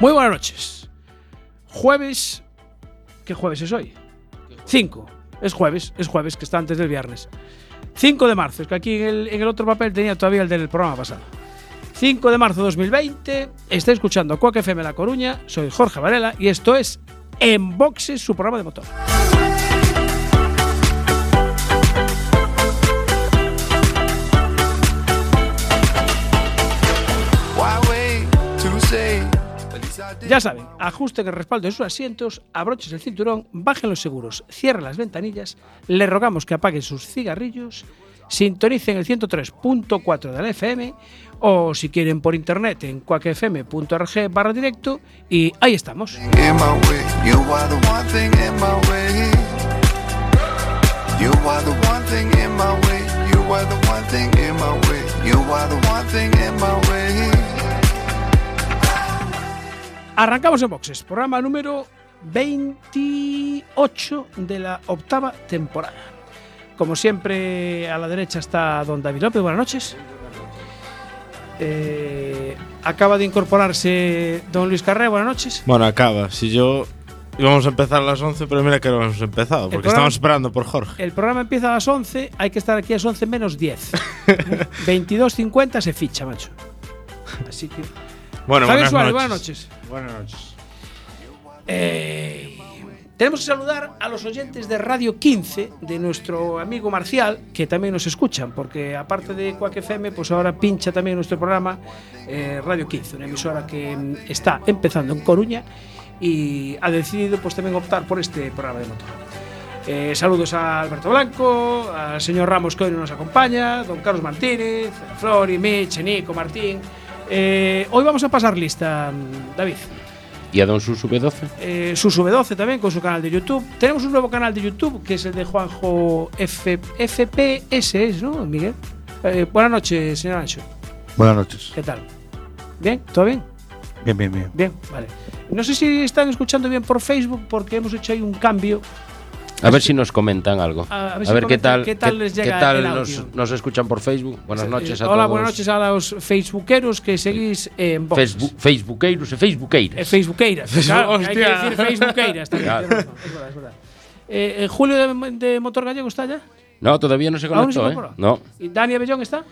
Muy buenas noches. Jueves. ¿Qué jueves es hoy? 5. Es jueves, es jueves, que está antes del viernes. 5 de marzo, es que aquí en el, otro papel tenía todavía el del programa pasado. 5 de marzo de 2020, está escuchando Coque FM La Coruña, soy Jorge Varela y esto es En Boxes, su programa de motor. Ya saben, ajusten el respaldo de sus asientos, abrochen el cinturón, bajen los seguros, cierren las ventanillas, les rogamos que apaguen sus cigarrillos, sintonicen el 103.4 de la FM o si quieren por internet en cuacfm.org barra directo y ahí estamos. Arrancamos en boxes, programa número 28 de la octava temporada. Como siempre, a la derecha está don David López. Buenas noches. Eh, acaba de incorporarse don Luis Carré. Buenas noches. Bueno, acaba. Si yo íbamos a empezar a las 11, pero mira que no hemos empezado, porque programa- estamos esperando por Jorge. El programa empieza a las 11, hay que estar aquí a las 11 menos 10. 22.50 se ficha, macho. Así que. Bueno, Javier buenas Suárez, noches. buenas noches. Buenas noches. Eh, tenemos que saludar a los oyentes de Radio 15, de nuestro amigo Marcial, que también nos escuchan, porque aparte de Quack FM, pues ahora pincha también nuestro programa eh, Radio 15, una emisora que mm, está empezando en Coruña y ha decidido pues también optar por este programa de motor. Eh, saludos a Alberto Blanco, al señor Ramos que hoy nos acompaña, don Carlos Martínez, Flori, Mich, Nico, Martín. Eh, hoy vamos a pasar lista, David. ¿Y a Don Susu B12? Eh, Susu B12 también con su canal de YouTube. Tenemos un nuevo canal de YouTube que es el de Juanjo F FPS, ¿es, ¿no, Miguel? Eh, buenas noches, señor Ancho. Buenas noches. ¿Qué tal? ¿Bien? ¿Todo bien? Bien, bien, bien. Bien, vale. No sé si están escuchando bien por Facebook porque hemos hecho ahí un cambio. A ver si nos comentan algo. A- a ver A si ver, qué tal, qué tal les llega tal el nos, audio. nos escuchan por Facebook. Buenas noches a Hola, todos. buenas noches a los facebookeros que seguís en Boxes. Facebook, Facebookeiros e Facebookeiras. Eh, Facebookeiras. Claro, que hay que Hostia. decir Facebookeiras también. Claro. razón, Es verdad, es verdad. Eh, eh, Julio de, de Motor Gallego está ya. No, todavía no se ¿Aún no se conectó, ¿eh? No. ¿Y Dani Abellón está?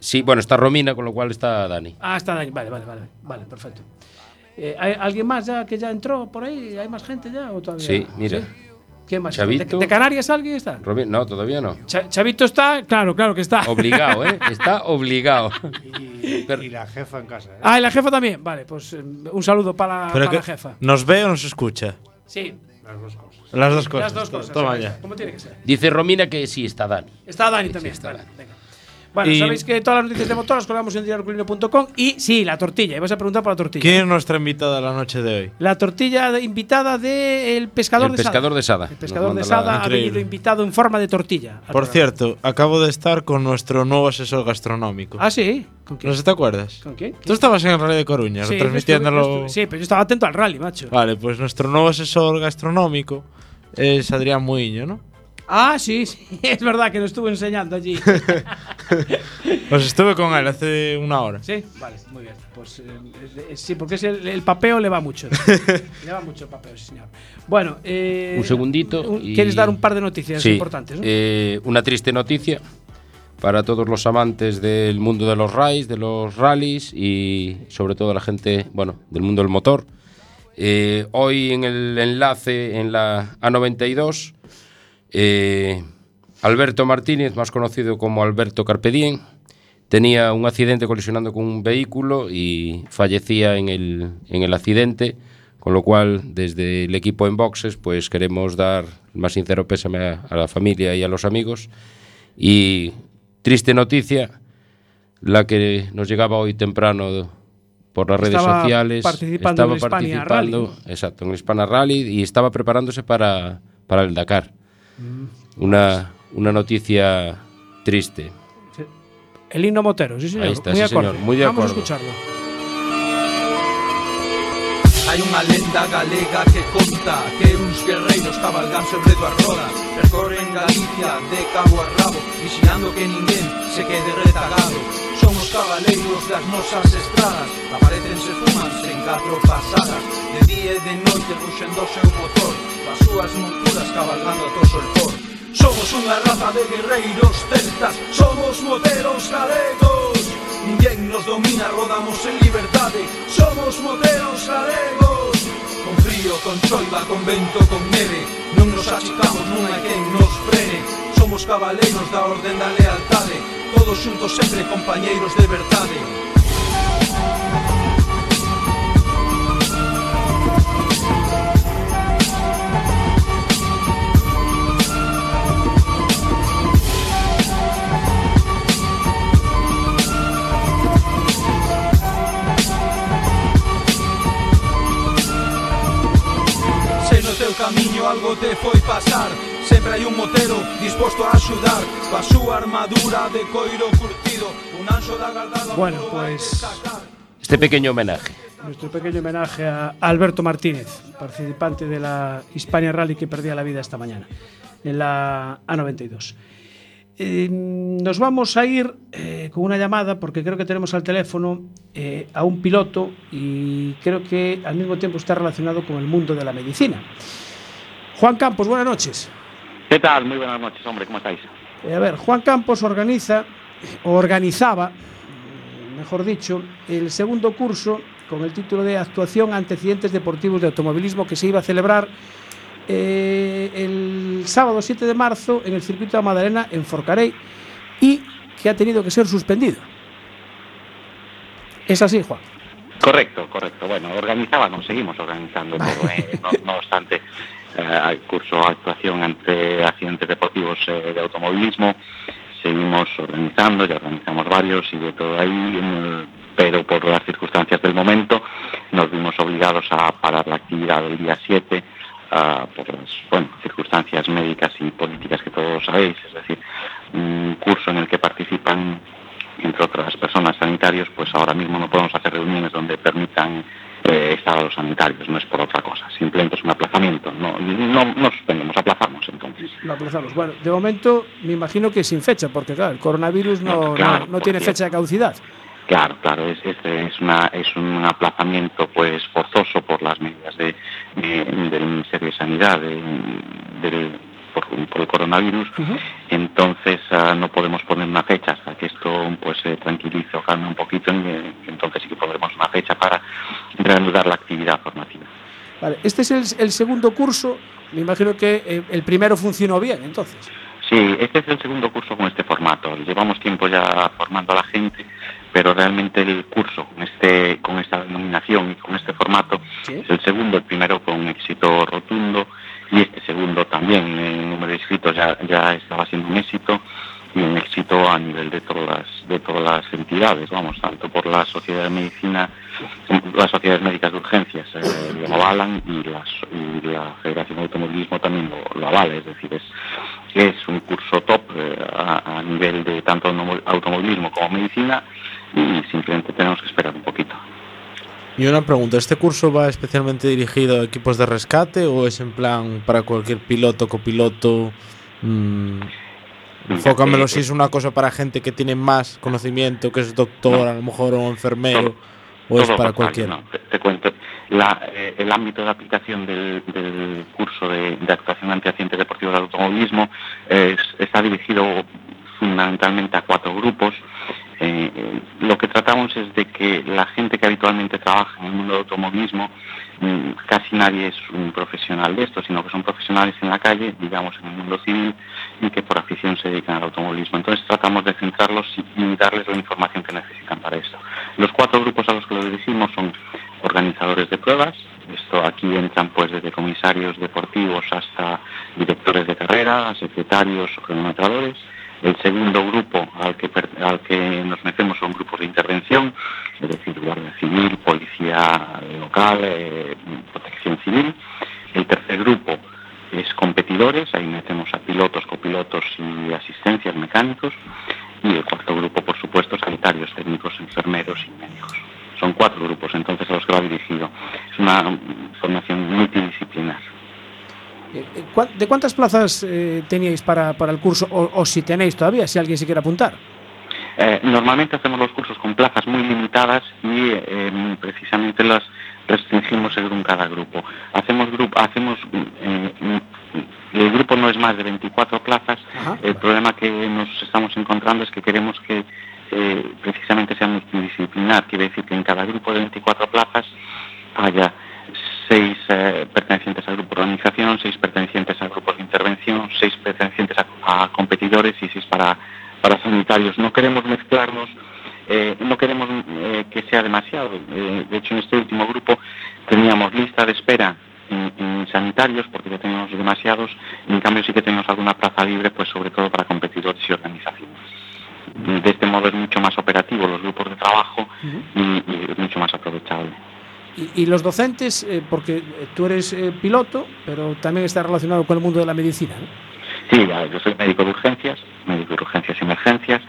Sí, bueno, está Romina, con lo cual está Dani. Ah, está Dani. Vale, vale, vale. Vale, perfecto. Eh, ¿Hay alguien más ya que ya entró por ahí? ¿Hay más gente ya? ¿O todavía? Sí, mira. ¿Quién más? Chavito. ¿De, de Canarias alguien está? No, todavía no. Cha- Chavito está, claro, claro que está. Obligado, ¿eh? Está obligado. Pero- Y la jefa en casa. ¿eh? Ah, y la jefa también. Vale, pues eh, un saludo para, Pero para que la jefa. ¿Nos ve o nos escucha? Sí, Las dos cosas. Las dos cosas. las dos cosas. Toma ya. Como tiene que ser. Dice Romina que sí está Dani. Está Dani también. sí, está vale, Dani. Bueno, Y- sabéis que todas las noticias de motor las colgamos en diarioculino.com y sí, la tortilla. Ibas a preguntar por la tortilla. ¿Quién es nuestra invitada la noche de hoy? La tortilla de- invitada del pescador El de Sada. pescador de Sada. El pescador de manda la- Sada ha venido invitado en forma de tortilla. Por programa. cierto, acabo de estar con nuestro nuevo asesor gastronómico. Ah, sí. ¿Con quién? ¿No se te acuerdas? ¿Con quién? Tú estabas en el Rally de Coruña, Sí, yo retransmitiéndolo. estuve- yo estuve- sí, pero yo estaba atento al rally, macho. Vale, pues nuestro nuevo asesor gastronómico es Adrián Muiño, ¿no? Ah, sí, sí, es verdad que lo estuve enseñando allí. Pues estuve con él hace una hora. sí, vale, muy bien. Pues eh, sí, porque es el, el papeo le va mucho. le va mucho el papeo, sí, señor. Bueno, eh, Un segundito y- ¿Quieres dar un par de noticias Sí, importantes? ¿no? eh, una triste noticia para todos los amantes del mundo de los rallies, de los rallies y sobre todo la gente, bueno, del mundo del motor. Eh, hoy en el enlace en la A92, eh, Alberto Martínez, más conocido como Alberto Carpedien, tenía un accidente colisionando con un vehículo y fallecía en el, en el accidente, con lo cual desde el equipo en boxes pues queremos dar el más sincero pésame a, a la familia y a los amigos. Y triste noticia, la que nos llegaba hoy temprano por las redes Estaba sociales. participando en el Hispania participando, Rally. exacto, en el Hispana Rally y estaba preparándose para, para el Dakar. Una, una noticia triste. El himno Motero, sí señor. Ahí está, muy sí, acorde. señor, muy de Vamos a acuerdo. escucharlo. Hai unha lenda galega que conta Que uns guerreiros cabalgan sobre dúas rodas Percorren Galicia de cabo a rabo Vigiando que ninguén se quede retagado Son os cabaleiros das nosas estradas Aparecense fumanse en catro pasadas De día e de noite ruxendo o seu motor as súas monturas cabalgando to solpor Somos unha raza de guerreiros celtas, somos moteros galegos Ninguén nos domina, rodamos en liberdade, somos moteros galegos Con frío, con choiva, con vento, con neve, non nos achicamos, non hai quen nos frene. Somos cabaleiros da orden da lealtade, todos xuntos sempre compañeiros de verdade Camiño algo te foi pasar Sempre hai un motero disposto a axudar Coa súa armadura de coiro curtido Un anxo da gardada Bueno, pues-. Este pequeño homenaje. Nuestro pequeño homenaje a Alberto Martínez, participante de la Hispania Rally que perdía la vida esta mañana en la A92. Eh, nos vamos a ir eh, con una llamada porque creo que tenemos al teléfono eh, a un piloto y creo que al mismo tiempo está relacionado con el mundo de la medicina. Juan Campos, buenas noches. ¿Qué tal? Muy buenas noches, hombre, ¿cómo estáis? Eh, a ver, Juan Campos organiza, organizaba, eh, mejor dicho, el segundo curso con el título de Actuación ante accidentes deportivos de automovilismo que se iba a celebrar eh, el sábado 7 de marzo en el circuito de Madalena en Forcarey y que ha tenido que ser suspendido. Es así, Juan. Correcto, correcto. Bueno, organizábamos, seguimos organizando, pero, eh, no, no obstante, eh, curso actuación ante accidentes deportivos eh, de automovilismo, seguimos organizando, ya organizamos varios y de todo ahí, mm, pero por las circunstancias del momento nos vimos obligados a parar la actividad del día 7 ah, por las bueno, circunstancias médicas y políticas que todos sabéis, es decir, un curso en el que participan entre otras personas sanitarios, pues ahora mismo no podemos hacer reuniones donde permitan eh, estar a los sanitarios, no es por otra cosa, simplemente es un aplazamiento, no, no, no suspendemos, aplazamos entonces. Lo aplazamos. Bueno, de momento me imagino que sin fecha, porque claro, el coronavirus no, No, claro, no- no tiene fecha de caducidad. Claro, claro, es, es, es una, es un aplazamiento pues forzoso por las medidas de, de- del Ministerio de Sanidad de- del- por, por el coronavirus. Entonces ah, no podemos poner una fecha hasta que esto pues se tranquilice o calme un poquito y eh, entonces sí que pondremos una fecha para reanudar la actividad formativa. Vale, este es el, el segundo curso. Me imagino que eh, el primero funcionó bien, entonces. Sí, este es el segundo curso con este formato. Llevamos tiempo ya formando a la gente, pero realmente el curso con este con esta denominación y con este formato Sí. es el segundo, el primero con éxito rotundo y este segundo también el número de inscritos ya, ya estaba siendo un éxito y un éxito a nivel de todas de todas las entidades, vamos, tanto por la Sociedad de Medicina, las sociedades médicas de urgencias eh, lo avalan y, la Federación de Automovilismo también lo, lo avala, es decir, es, es un curso top eh, a, nivel de tanto automo- automovilismo como medicina y simplemente tenemos que esperar un poquito. Y una pregunta, ¿este curso va especialmente dirigido a equipos de rescate o es en plan para cualquier piloto, copiloto? Mm, enfócamelo Eh, si es una cosa para gente que tiene más conocimiento, que es doctor, No. a lo mejor, o enfermero, Todo- o es para cualquiera. no, te, te cuento. La, eh, el ámbito de aplicación del, del curso de, de actuación ante accidentes deportivos de automovilismo es- está dirigido fundamentalmente a cuatro grupos. Eh, lo que tratamos es de que la gente que habitualmente trabaja en el mundo del automovilismo, mm, casi nadie es un profesional de esto, sino que son profesionales en la calle, digamos en el mundo civil, y que por afición se dedican al automovilismo. Entonces tratamos de centrarlos y darles la información que necesitan para esto. Los cuatro grupos a los que lo dirigimos son organizadores de pruebas, esto aquí entran pues desde comisarios deportivos hasta directores de carrera, secretarios o. El segundo grupo al que, nos metemos son grupos de intervención, es decir, Guardia Civil, Policía Local, eh, Protección Civil. El tercer grupo es competidores, ahí metemos a pilotos, copilotos y asistencias mecánicos. Y el cuarto grupo, por supuesto, sanitarios, técnicos, enfermeros y médicos son cuatro grupos entonces a los que va dirigido. Es una formación multidisciplinar. Eh, eh, ¿De cuántas plazas eh, teníais para, para, el curso o, si tenéis todavía, si alguien se quiere apuntar? Eh, normalmente hacemos los cursos con plazas muy limitadas y precisamente las restringimos según cada grupo. Hacemos grupo, hacemos el grupo no es más de 24 plazas. el problema que nos estamos encontrando es que queremos que precisamente sea multidisciplinar, quiere decir que en cada grupo de 24 plazas haya seis eh, pertenecientes al grupo de organización, seis pertenecientes a grupos de intervención, seis pertenecientes a, competidores y seis para, para sanitarios. No queremos mezclarnos, eh, no queremos que sea demasiado. de hecho, en este último grupo teníamos lista de espera en, en, sanitarios porque ya teníamos demasiados, en cambio sí que tenemos alguna plaza libre, pues sobre todo para competidores y organizaciones de este modo es mucho más operativo los grupos de trabajo y, es mucho más aprovechable. Y, los docentes, eh, porque tú eres eh, piloto, pero también está relacionado con el mundo de la medicina. Sí, yo soy médico de urgencias, médico de urgencias y emergencias,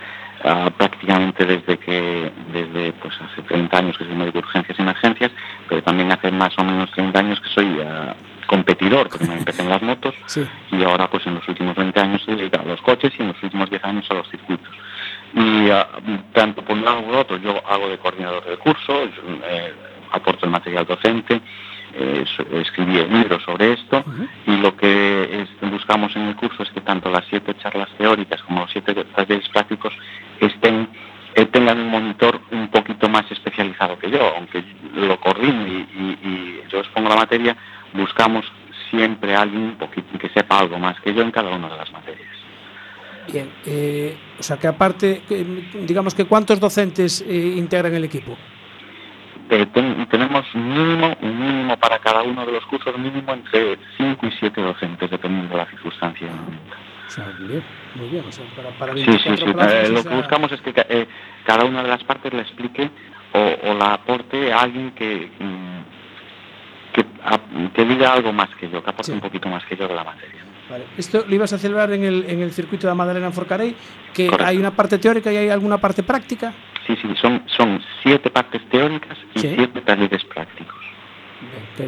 ah, prácticamente desde que, desde pues hace 30 años que soy médico de urgencias y emergencias, pero también hace más o menos 30 años que soy ah, competidor, porque me empecé en las motos y ahora pues en los últimos 20 años he dedicado a los coches y en los últimos 10 años a los circuitos. Y uh, tanto por un lado como por otro, yo hago de coordinador de curso, eh, aporto el material docente, eh, escribí el libro sobre esto y lo que buscamos en el curso es que tanto las siete charlas teóricas como los siete talleres prácticos estén eh, tengan un monitor un poquito más especializado que yo, aunque lo coordino y, y yo expongo la materia, buscamos siempre a alguien un poquito que sepa algo más que yo en cada una de las materias. Bien, eh, o sea que aparte, digamos que ¿cuántos docentes integran el equipo? Eh, tenemos mínimo, un mínimo para cada uno de los cursos, mínimo entre 5 y 7 docentes, dependiendo de la circunstancia. O sea, bien, muy bien. O sea, para, para sí, sí, sí. lo que buscamos es que cada una de las partes le explique o, o la aporte a alguien que, mm, que, que, diga algo más que yo, que aporte un poquito más que yo de la materia. Esto lo ibas a celebrar en el, en el circuito de Madalena en Forcarey, que hay una parte teórica y hay alguna parte práctica. Sí, sí, son, son siete partes teóricas y siete talleres prácticos.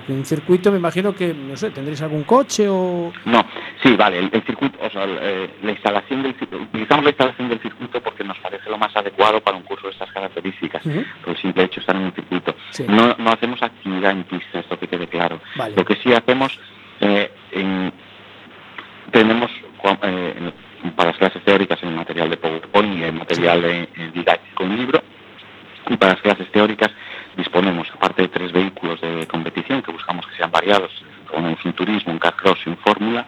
Un circuito me imagino que, no sé, ¿tendréis algún coche o...? No, sí, vale, el, circuito, o sea, eh, la instalación del utilizamos la instalación del circuito porque nos parece lo más adecuado para un curso de estas características, por el simple hecho de estar en un circuito. No, no hacemos actividad en pista, esto que quede claro. Lo que sí hacemos eh, en, tenemos eh, para las clases teóricas el material de PowerPoint y el material de, didáctico en libro. Y para las clases teóricas disponemos, aparte de tres vehículos de competición que buscamos que sean variados, ponemos un turismo, un carcross y un fórmula,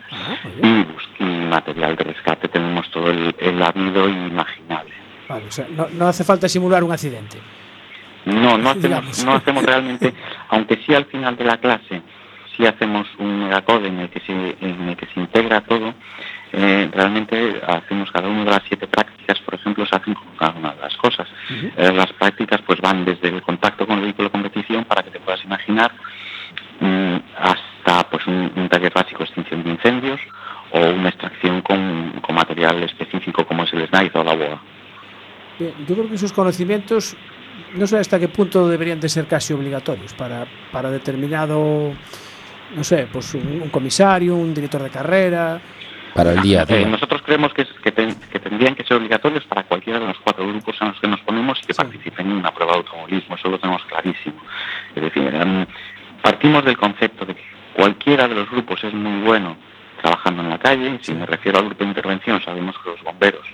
y, material de rescate. Tenemos todo el, el habido imaginable. Vale, o sea, no, no hace falta simular un accidente. No, no hacemos, no hacemos realmente, aunque sí al final de la clase si hacemos un megacode en el que se, en el que se integra todo, eh, realmente hacemos cada una de las siete prácticas, por ejemplo, se hacen con cada una de las cosas. Eh, las prácticas pues van desde el contacto con el vehículo de competición, para que te puedas imaginar, mm, hasta pues un, taller básico de extinción de incendios o una extracción con, con material específico como es el SNIDE o la BOA. yo creo que esos conocimientos no sé hasta qué punto deberían de ser casi obligatorios para, para determinado no sé, pues un, comisario, un director de carrera. Para el día eh, nosotros creemos que, que, tendrían que ser obligatorios para cualquiera de los cuatro grupos en los que nos ponemos y que participen en una prueba de automovilismo, eso lo tenemos clarísimo. Es decir, em, partimos del concepto de que cualquiera de los grupos es muy bueno trabajando en la calle, si me refiero al grupo de intervención, sabemos que los bomberos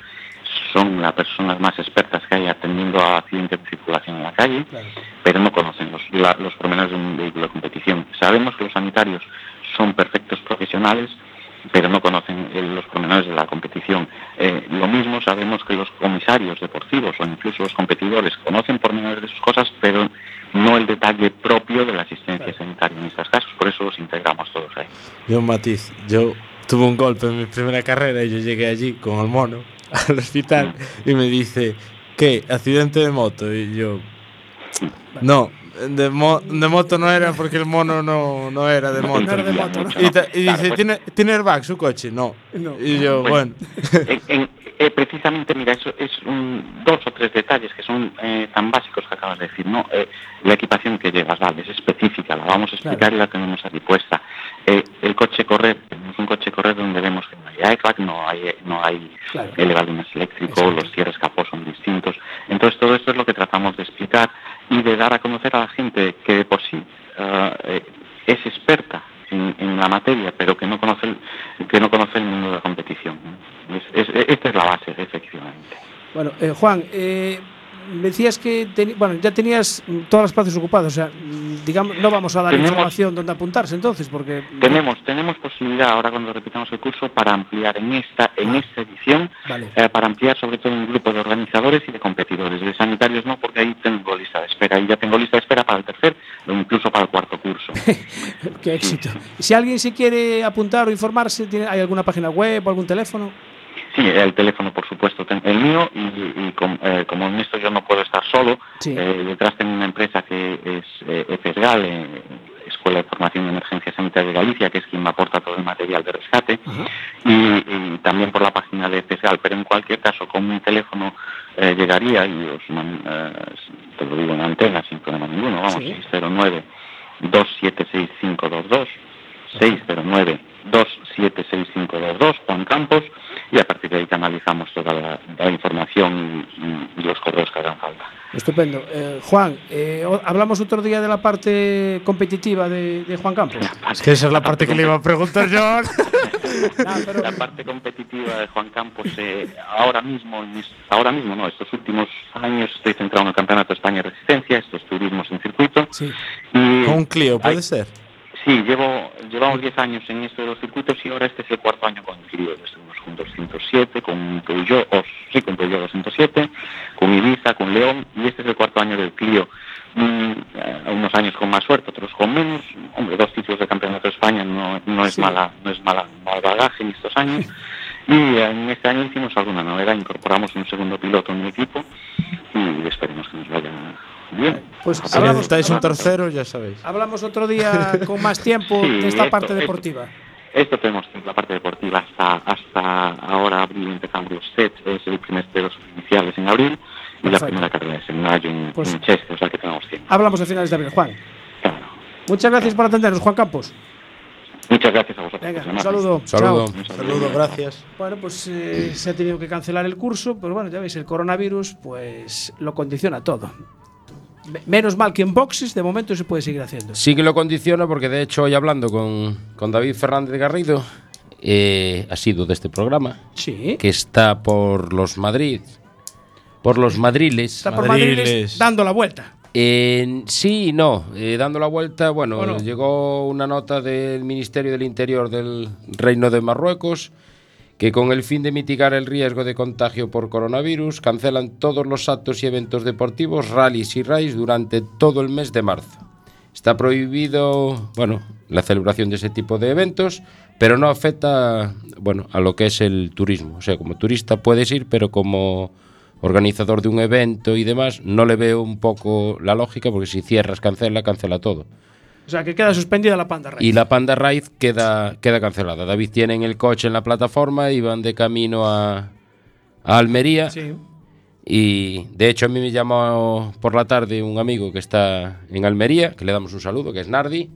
son las personas más expertas que hay atendiendo a accidentes de circulación en la calle, pero no conocen los, la- los pormenores de un vehículo de competición. Sabemos que los sanitarios son perfectos profesionales, pero no conocen eh, los pormenores de la competición. Eh, lo mismo sabemos que los comisarios deportivos o incluso los competidores conocen pormenores de sus cosas, pero no el detalle propio de la asistencia sanitaria en estos casos, por eso los integramos todos ahí. Yo matiz. Yo tuve un golpe en mi primera carrera y yo llegué allí con el mono al hospital y me dice, ¿qué? ¿Accidente de moto? Y yo, no, de, mo- de moto no era porque el mono no, no era de moto. era de moto, ¿no? Y, y Claro, dice, pues- ¿tiene, ¿tiene airbag su coche? No. No. Y yo, Pues, bueno. en- en- eh, precisamente, mira, eso es un- dos o tres detalles que son eh, tan básicos que acabas de decir, ¿no? Eh, la equipación que llevas, vale, es específica, la vamos a explicar y la tenemos aquí puesta. Eh, el coche correr, tenemos un coche correr donde vemos que no hay airbag, no hay, no hay Claro. elevadores eléctricos, Exacto. los cierres capó son distintos. Entonces, todo esto es lo que tratamos de explicar y de dar a conocer a la gente que de por sí ah, eh, es experta en, en la materia, pero que no conoce el, que no conoce el mundo de la competición. esta es la base, efectivamente. Bueno, eh, Juan, eh, decías que teni- bueno, ya tenías todas las plazas ocupadas, o sea, digamos, no vamos a dar Tenemos- información dónde apuntarse entonces, porque Tenemos, tenemos posibilidad ahora cuando repitamos el curso para ampliar en esta, en esta edición, Vale. eh, para ampliar sobre todo un grupo de organizadores y de competidores. De sanitarios no, porque ahí tengo lista de espera y ya tengo lista de espera para el tercer o incluso para el cuarto curso. qué éxito. Si alguien se quiere apuntar o informarse, ¿tiene, ¿hay alguna página web o algún teléfono? Sí, el teléfono, por supuesto, el mío y, y com- eh, como en esto yo no puedo estar solo, Sí. eh, detrás tengo una empresa que es eh, EFESGAL, eh, Escuela de Formación de Emergencia Sanitaria de Galicia, que es quien me aporta todo el material de rescate, y, y también por la página de EFESGAL, pero en cualquier caso con mi teléfono llegaría y os man- te lo digo en antena sin problema ninguno, vamos, Sí. 609 276522 609 276522 Juan Campos y a partir de ahí canalizamos toda la, la información y, y los correos que hagan falta. Estupendo. Eh, Juan, eh, hablamos otro día de la parte competitiva de, de Juan Campos. Es que esa es la parte que le iba a preguntar yo. Pero- La parte competitiva de Juan Campos, eh, ahora mismo, ahora mismo no, estos últimos años estoy centrado en el Campeonato de España de Resistencia, estos turismos en circuito. sí. Y Con un Clio, puede ser. Sí, llevo, llevamos 10 años en esto de los circuitos y ahora este es el cuarto año con el Clio. Estuvimos con 207, con Peugeot, o, sí, con Peugeot 207, con Ibiza, con León y este es el cuarto año del Clio. Mm, eh, unos años con más suerte, otros con menos. Hombre, dos títulos de campeonato de España no, no es Sí. mala, no es mala, mal bagaje en estos años. Y en este año hicimos alguna novedad, incorporamos un segundo piloto en el equipo y esperemos que nos vaya bien. Pues Si hablamos- necesitáis un tercero, ya sabéis. Hablamos otro día con más tiempo Sí, de esta esto- parte esto- deportiva. Esto tenemos la parte deportiva hasta hasta ahora abril empezamos los sets, es el primer de los iniciales en abril y la Perfecto. primera carrera es en mayo en, Pues- en Chester, o sea que tenemos tiempo. Hablamos a finales de abril, Juan. Claro. Muchas gracias por atendernos, Juan Campos. Muchas gracias a vosotros. Venga, por un saludo. Saludo. Chao. Un Saludos, gracias. Bueno, pues eh, se ha tenido que cancelar el curso, pero bueno, ya veis, el coronavirus pues lo condiciona todo. Me- Menos mal que en boxes de momento se puede seguir haciendo. Sí que lo condiciona porque de hecho hoy hablando con, con David Fernández Garrido, eh, ha sido de este programa, Sí. que está por los Madrid, por los Madriles. Está por Madrid Madriles. dando la vuelta. En- sí y no. Eh, dando la vuelta, bueno, ¿O no? llegó una nota del Ministerio del Interior del Reino de Marruecos que con el fin de mitigar el riesgo de contagio por coronavirus cancelan todos los actos y eventos deportivos, rallies y raids durante todo el mes de marzo. Está prohibido, bueno, la celebración de ese tipo de eventos, pero no afecta, bueno, a lo que es el turismo. O sea, como turista puedes ir, pero como organizador de un evento y demás, no le veo un poco la lógica, porque si cierras, cancela, cancela todo. O sea, que queda suspendida la panda Race. Y la Panda Ride queda, queda cancelada. David tiene el coche en la plataforma y van de camino a, a Almería. Sí. Y de hecho a mí me llamó por la tarde un amigo que está en Almería, que le damos un saludo, que es Nardi.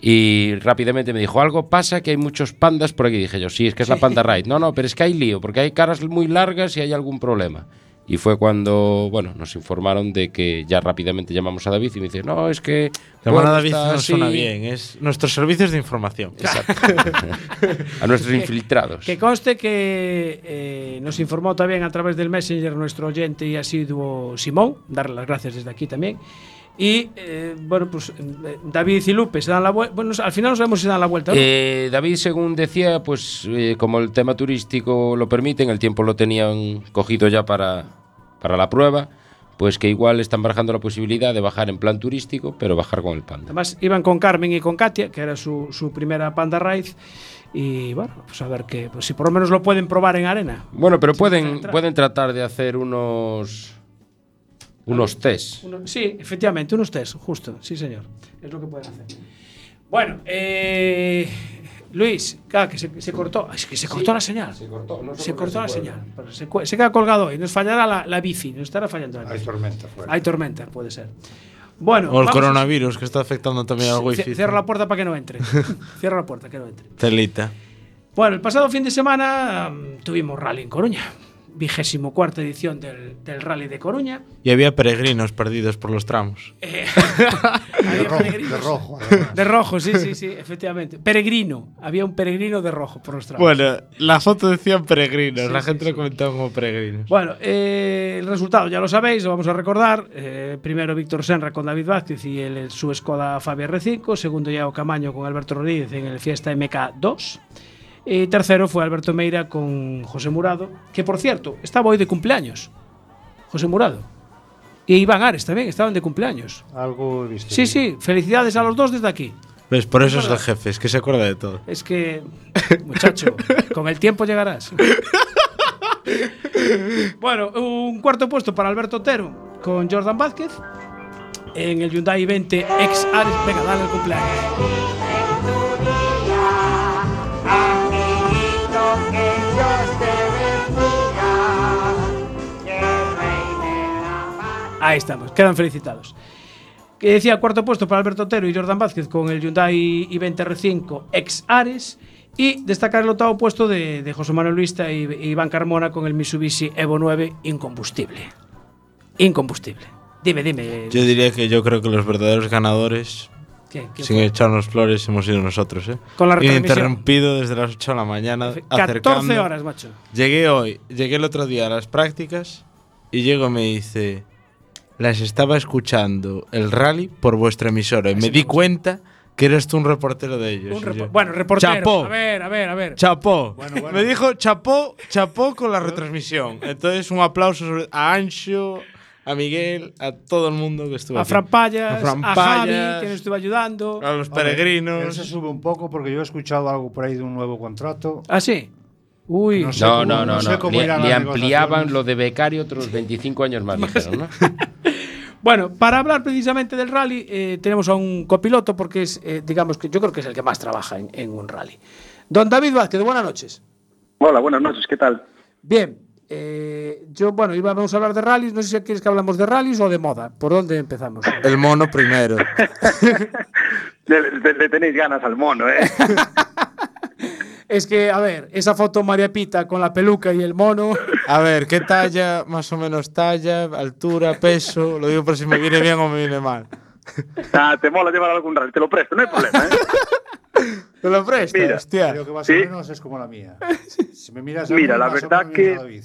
Y rápidamente me dijo, algo pasa que hay muchos pandas por aquí. Dije yo, sí, es que es la Panda Ride. No, no, pero es que hay lío, porque hay caras muy largas y hay algún problema. Y fue cuando, bueno, nos informaron de que ya rápidamente llamamos a David y me dice, no, es que... Llamar bueno, a David no suena así". bien, es nuestros servicios de información. A nuestros infiltrados. Que conste que eh, nos informó también a través del Messenger nuestro oyente y asiduo Simón, darle las gracias desde aquí también. Y eh, bueno, pues eh, David y Lupe se dan la vuelta. Bueno, al final no sabemos si dan la vuelta. no. Eh, David, según decía, pues eh, como el tema turístico lo permite, en el tiempo lo tenían cogido ya para, para la prueba, pues que igual están barajando la posibilidad de bajar en plan turístico, pero bajar con el panda. Además, iban con Carmen y con Katia, que era su, su primera Panda Ride. Y bueno, pues a ver que, pues si por lo menos lo pueden probar en arena. Bueno, pero Sí, pueden, pueden tratar de hacer unos unos test. Uno- sí, efectivamente, unos test, justo, sí señor. Es lo que pueden hacer. Bueno, eh, Luis, claro, que se, se cortó. Es que se cortó la señal. Se cortó, no Se cortó la señal. Pero se, se queda colgado hoy. Nos fallará la, la bici. Nos estará fallando la Hay bici. tormenta fuera. Hay tormenta, puede ser. Bueno, O el coronavirus que está afectando también al wifi. Cierra la puerta para que no entre. Cierra la puerta que no entre. Telita. Bueno, el pasado fin de semana mm, tuvimos rally en Coruña. Vigésimo cuarta edición del, del rally de Coruña. Y había peregrinos perdidos por los tramos. Eh, De rojo, de rojo, además. De rojo, sí, sí, sí, efectivamente. Peregrino. Había un peregrino de rojo por los tramos. Bueno, la foto decía peregrinos, Sí, la gente sí. lo comentaba como peregrinos. Bueno, eh, el resultado ya lo sabéis, lo vamos a recordar. Eh, primero Víctor Senra con David Vázquez y el, su Skoda Fabia R5. Segundo Iago Camaño con Alberto Rodríguez en el Fiesta MK2. Y tercero fue Alberto Meira con José Murado, que por cierto, estaba hoy de cumpleaños. José Murado. Y Iván Ares también, estaban de cumpleaños. Algo he visto. Sí, sí, felicidades a los dos desde aquí. ¿Ves? Por eso es el jefe, es que se acuerda de todo. Es que, muchacho, con el tiempo llegarás. bueno, un cuarto puesto para Alberto Otero con Jordan Vázquez en el Hyundai 20 X Ares. Venga, dale el cumpleaños. Ahí estamos, quedan felicitados. Que decía cuarto puesto para Alberto Otero y Jordan Vázquez con el Hyundai i20 R5 X Ares. Y destacar el octavo puesto de, de José Manuel Luista y, y Iván Carmona con el Mitsubishi Evo 9 incombustible. Incombustible. Dime, dime. Yo diría que yo creo que los verdaderos ganadores, ¿qué- qué sin fue? echarnos flores, hemos sido nosotros, ¿eh? Con la. Ininterrumpido desde las 8 de la mañana. 14 acercando. horas, macho. Llegué hoy, llegué el otro día a las prácticas y llego y me dice, las estaba escuchando el rally por vuestra emisora y me di cuenta que eres tú un reportero de ellos. Un repo- bueno, reportero. Chapó. A ver, a ver, a ver. Chapó. Bueno, bueno. Me dijo chapó, chapó con la retransmisión. Entonces un aplauso sobre- a Ancho, a Miguel, a todo el mundo que estuvo A aquí. Fran Payas, A a, Fran Javi, Payas. que nos estuvo ayudando. a los Hombre, peregrinos. Él se sube un poco porque yo he escuchado algo por ahí de un nuevo contrato. ¿Ah, sí? Uy. No sé No, cómo- no, no, no sé no. cómo Le, ampliaban lo de becario otros 25 años más, dijeron, ¿no? Bueno, para hablar precisamente del rally, eh, tenemos a un copiloto porque es, eh, digamos que yo creo que es el que más trabaja en, en un rally. Don David Vázquez, buenas noches. Hola, buenas noches, ¿qué tal? Bien, eh, yo, bueno, íbamos a hablar de rallies, no sé si quieres que hablamos de rallies o de moda. ¿Por dónde empezamos? El mono primero. Le, le- le tenéis ganas al mono, ¿eh? Es que, a ver, esa foto María Pita con la peluca y el mono. A ver, ¿qué talla? Más o menos talla, altura, peso. Lo digo por si me viene bien o me viene mal. Ah, te mola llevar algún rally, te lo presto, no hay problema, ¿eh? ¿Te lo prestas? Mira. hostia. Creo que más Sí. o menos es como la mía. Si me miras a Mira, mí, la verdad que-.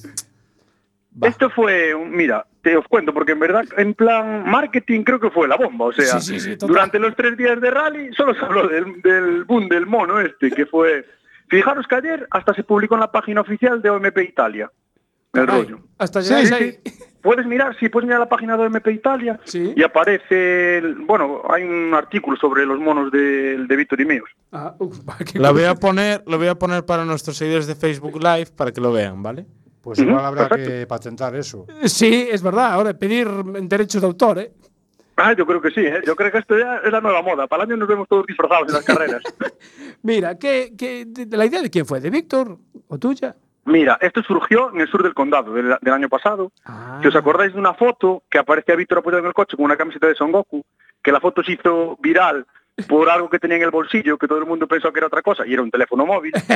Esto fue, un- mira, te os cuento, porque en verdad, en plan marketing, creo que fue la bomba. O sea, Sí, sí, sí, total. durante los tres días de rally solo se habló del, del boom del mono este, que fue. Fijaros que ayer hasta se publicó en la página oficial de OMP Italia. El Ay, rollo. Hasta Sí. Puedes mirar, sí, puedes mirar la página de OMP Italia Sí. y aparece, el- bueno, hay un artículo sobre los monos del de Víctor y míos. Ah, uf, qué La voy a poner, lo voy a poner para nuestros seguidores de Facebook Live para que lo vean, ¿vale? Pues igual habrá perfecto. que patentar eso. Sí, es verdad. Ahora, pedir derechos de autor, ¿eh? Ah, yo creo que sí, ¿eh? yo creo que esto ya es la nueva moda. Para el año nos vemos todos disfrazados en las carreras. Mira, ¿qué, ¿la idea de quién fue? ¿De Víctor o tuya? Mira, esto surgió en el sur del condado del, del año pasado. Ah. Si os acordáis de una foto que aparecía Víctor apoyado en el coche con una camiseta de Son Goku, que la foto se hizo viral por algo que tenía en el bolsillo, que todo el mundo pensó que era otra cosa, y era un teléfono móvil.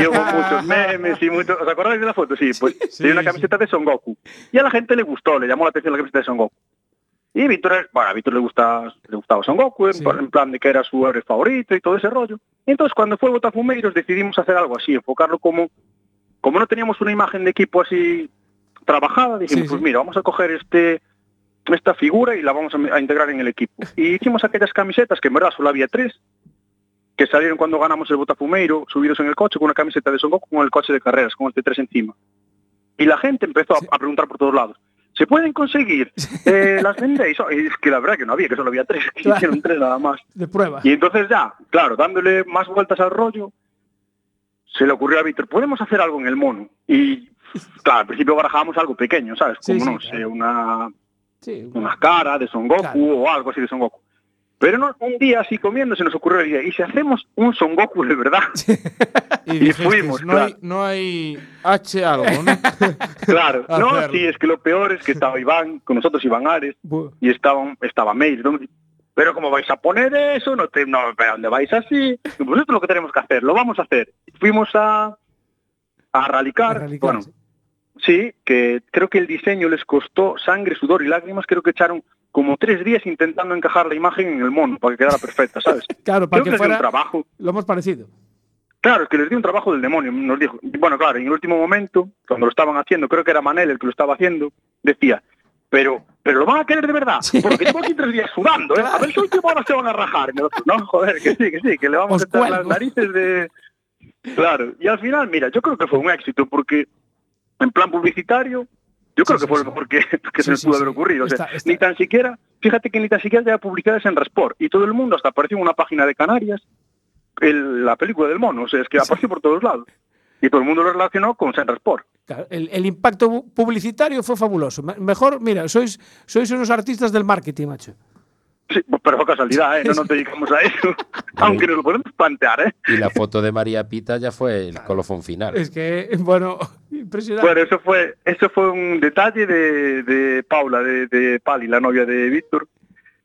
y hubo muchos memes y muchos... ¿Os acordáis de la foto? Sí, pues tenía una camiseta de Son Goku. Y a la gente le gustó, le llamó la atención la camiseta de Son Goku. Y Víctor, bueno, a Víctor le, gusta, le gustaba Son Goku, en, en plan de que era su héroe favorito y todo ese rollo. Y entonces cuando fue Botafumeiros decidimos hacer algo así, enfocarlo como... Como no teníamos una imagen de equipo así trabajada, dijimos, Sí, pues mira, vamos a coger este esta figura y la vamos a, a integrar en el equipo. Y hicimos aquellas camisetas, que en verdad solo había tres, que salieron cuando ganamos el Botafumeiro, subidos en el coche con una camiseta de Son Goku con el coche de carreras, con este tres encima. Y la gente empezó a, a preguntar por todos lados. ¿Se pueden conseguir? Eh, ¿Las vendéis? Oh, y es que la verdad que no había, que solo había tres, que Claro. hicieron tres nada más. De prueba. Y entonces ya, claro, dándole más vueltas al rollo, se le ocurrió a Víctor, ¿podemos hacer algo en el mono? Y claro, al principio barajábamos algo pequeño, ¿sabes? Sí, Como, sí, no claro. sé, una, Sí, una cara de Son Goku Claro. o algo así de Son Goku. Pero no, un día así comiendo se nos ocurrió la idea, ¿y si hacemos un Son Goku de verdad? Y, Y dijiste, fuimos, no, hay, no hay H algo, ¿no? claro, no, sí, es que lo peor es que estaba Iván, con nosotros Iván Ares, y estaba, estaba Mail, ¿no? pero como vais a poner eso, no te, no, pero ¿dónde vais así? Pues esto es lo que tenemos que hacer, lo vamos a hacer. Fuimos a, a ralicar, a radicar, bueno, sí. sí, que creo que el diseño les costó sangre, sudor y lágrimas, creo que echaron como tres días intentando encajar la imagen en el mono para que quedara perfecta, ¿sabes? Claro, para Creo que dio un trabajo. lo más parecido. Claro, es que les dio un trabajo del demonio, nos dijo. Bueno, claro, en el último momento, cuando lo estaban haciendo, creo que era Manel el que lo estaba haciendo, decía, pero pero lo van a querer de verdad, porque llevo aquí tres días sudando, ¿eh? A ver si última hora se van a rajar. No, joder, que sí, que sí, que le vamos Os a echar las narices de... Claro, y al final, mira, yo creo que fue un éxito, porque en plan publicitario, yo creo Sí, que fue lo mejor que, se nos pudo haber ocurrido. O sea, Está- está- ni tan siquiera, fíjate que ni tan siquiera ya publicidades en Resport, y todo el mundo hasta apareció en una página de Canarias, el- la película del mono, o sea, es que apareció por todos lados. Y todo el mundo lo relacionó con Senrasport. Claro, el, el impacto publicitario fue fabuloso. Me- Mejor, mira, sois, sois unos artistas del marketing, macho. Sí, pero fue casualidad, ¿eh? No nos dedicamos a eso. Aunque nos lo podemos plantear, ¿eh? Y la foto de María Pita ya fue el colofón final. Es que, bueno, impresionante. Bueno, eso fue, eso fue un detalle de, de Paula, de, de Pali, la novia de Víctor,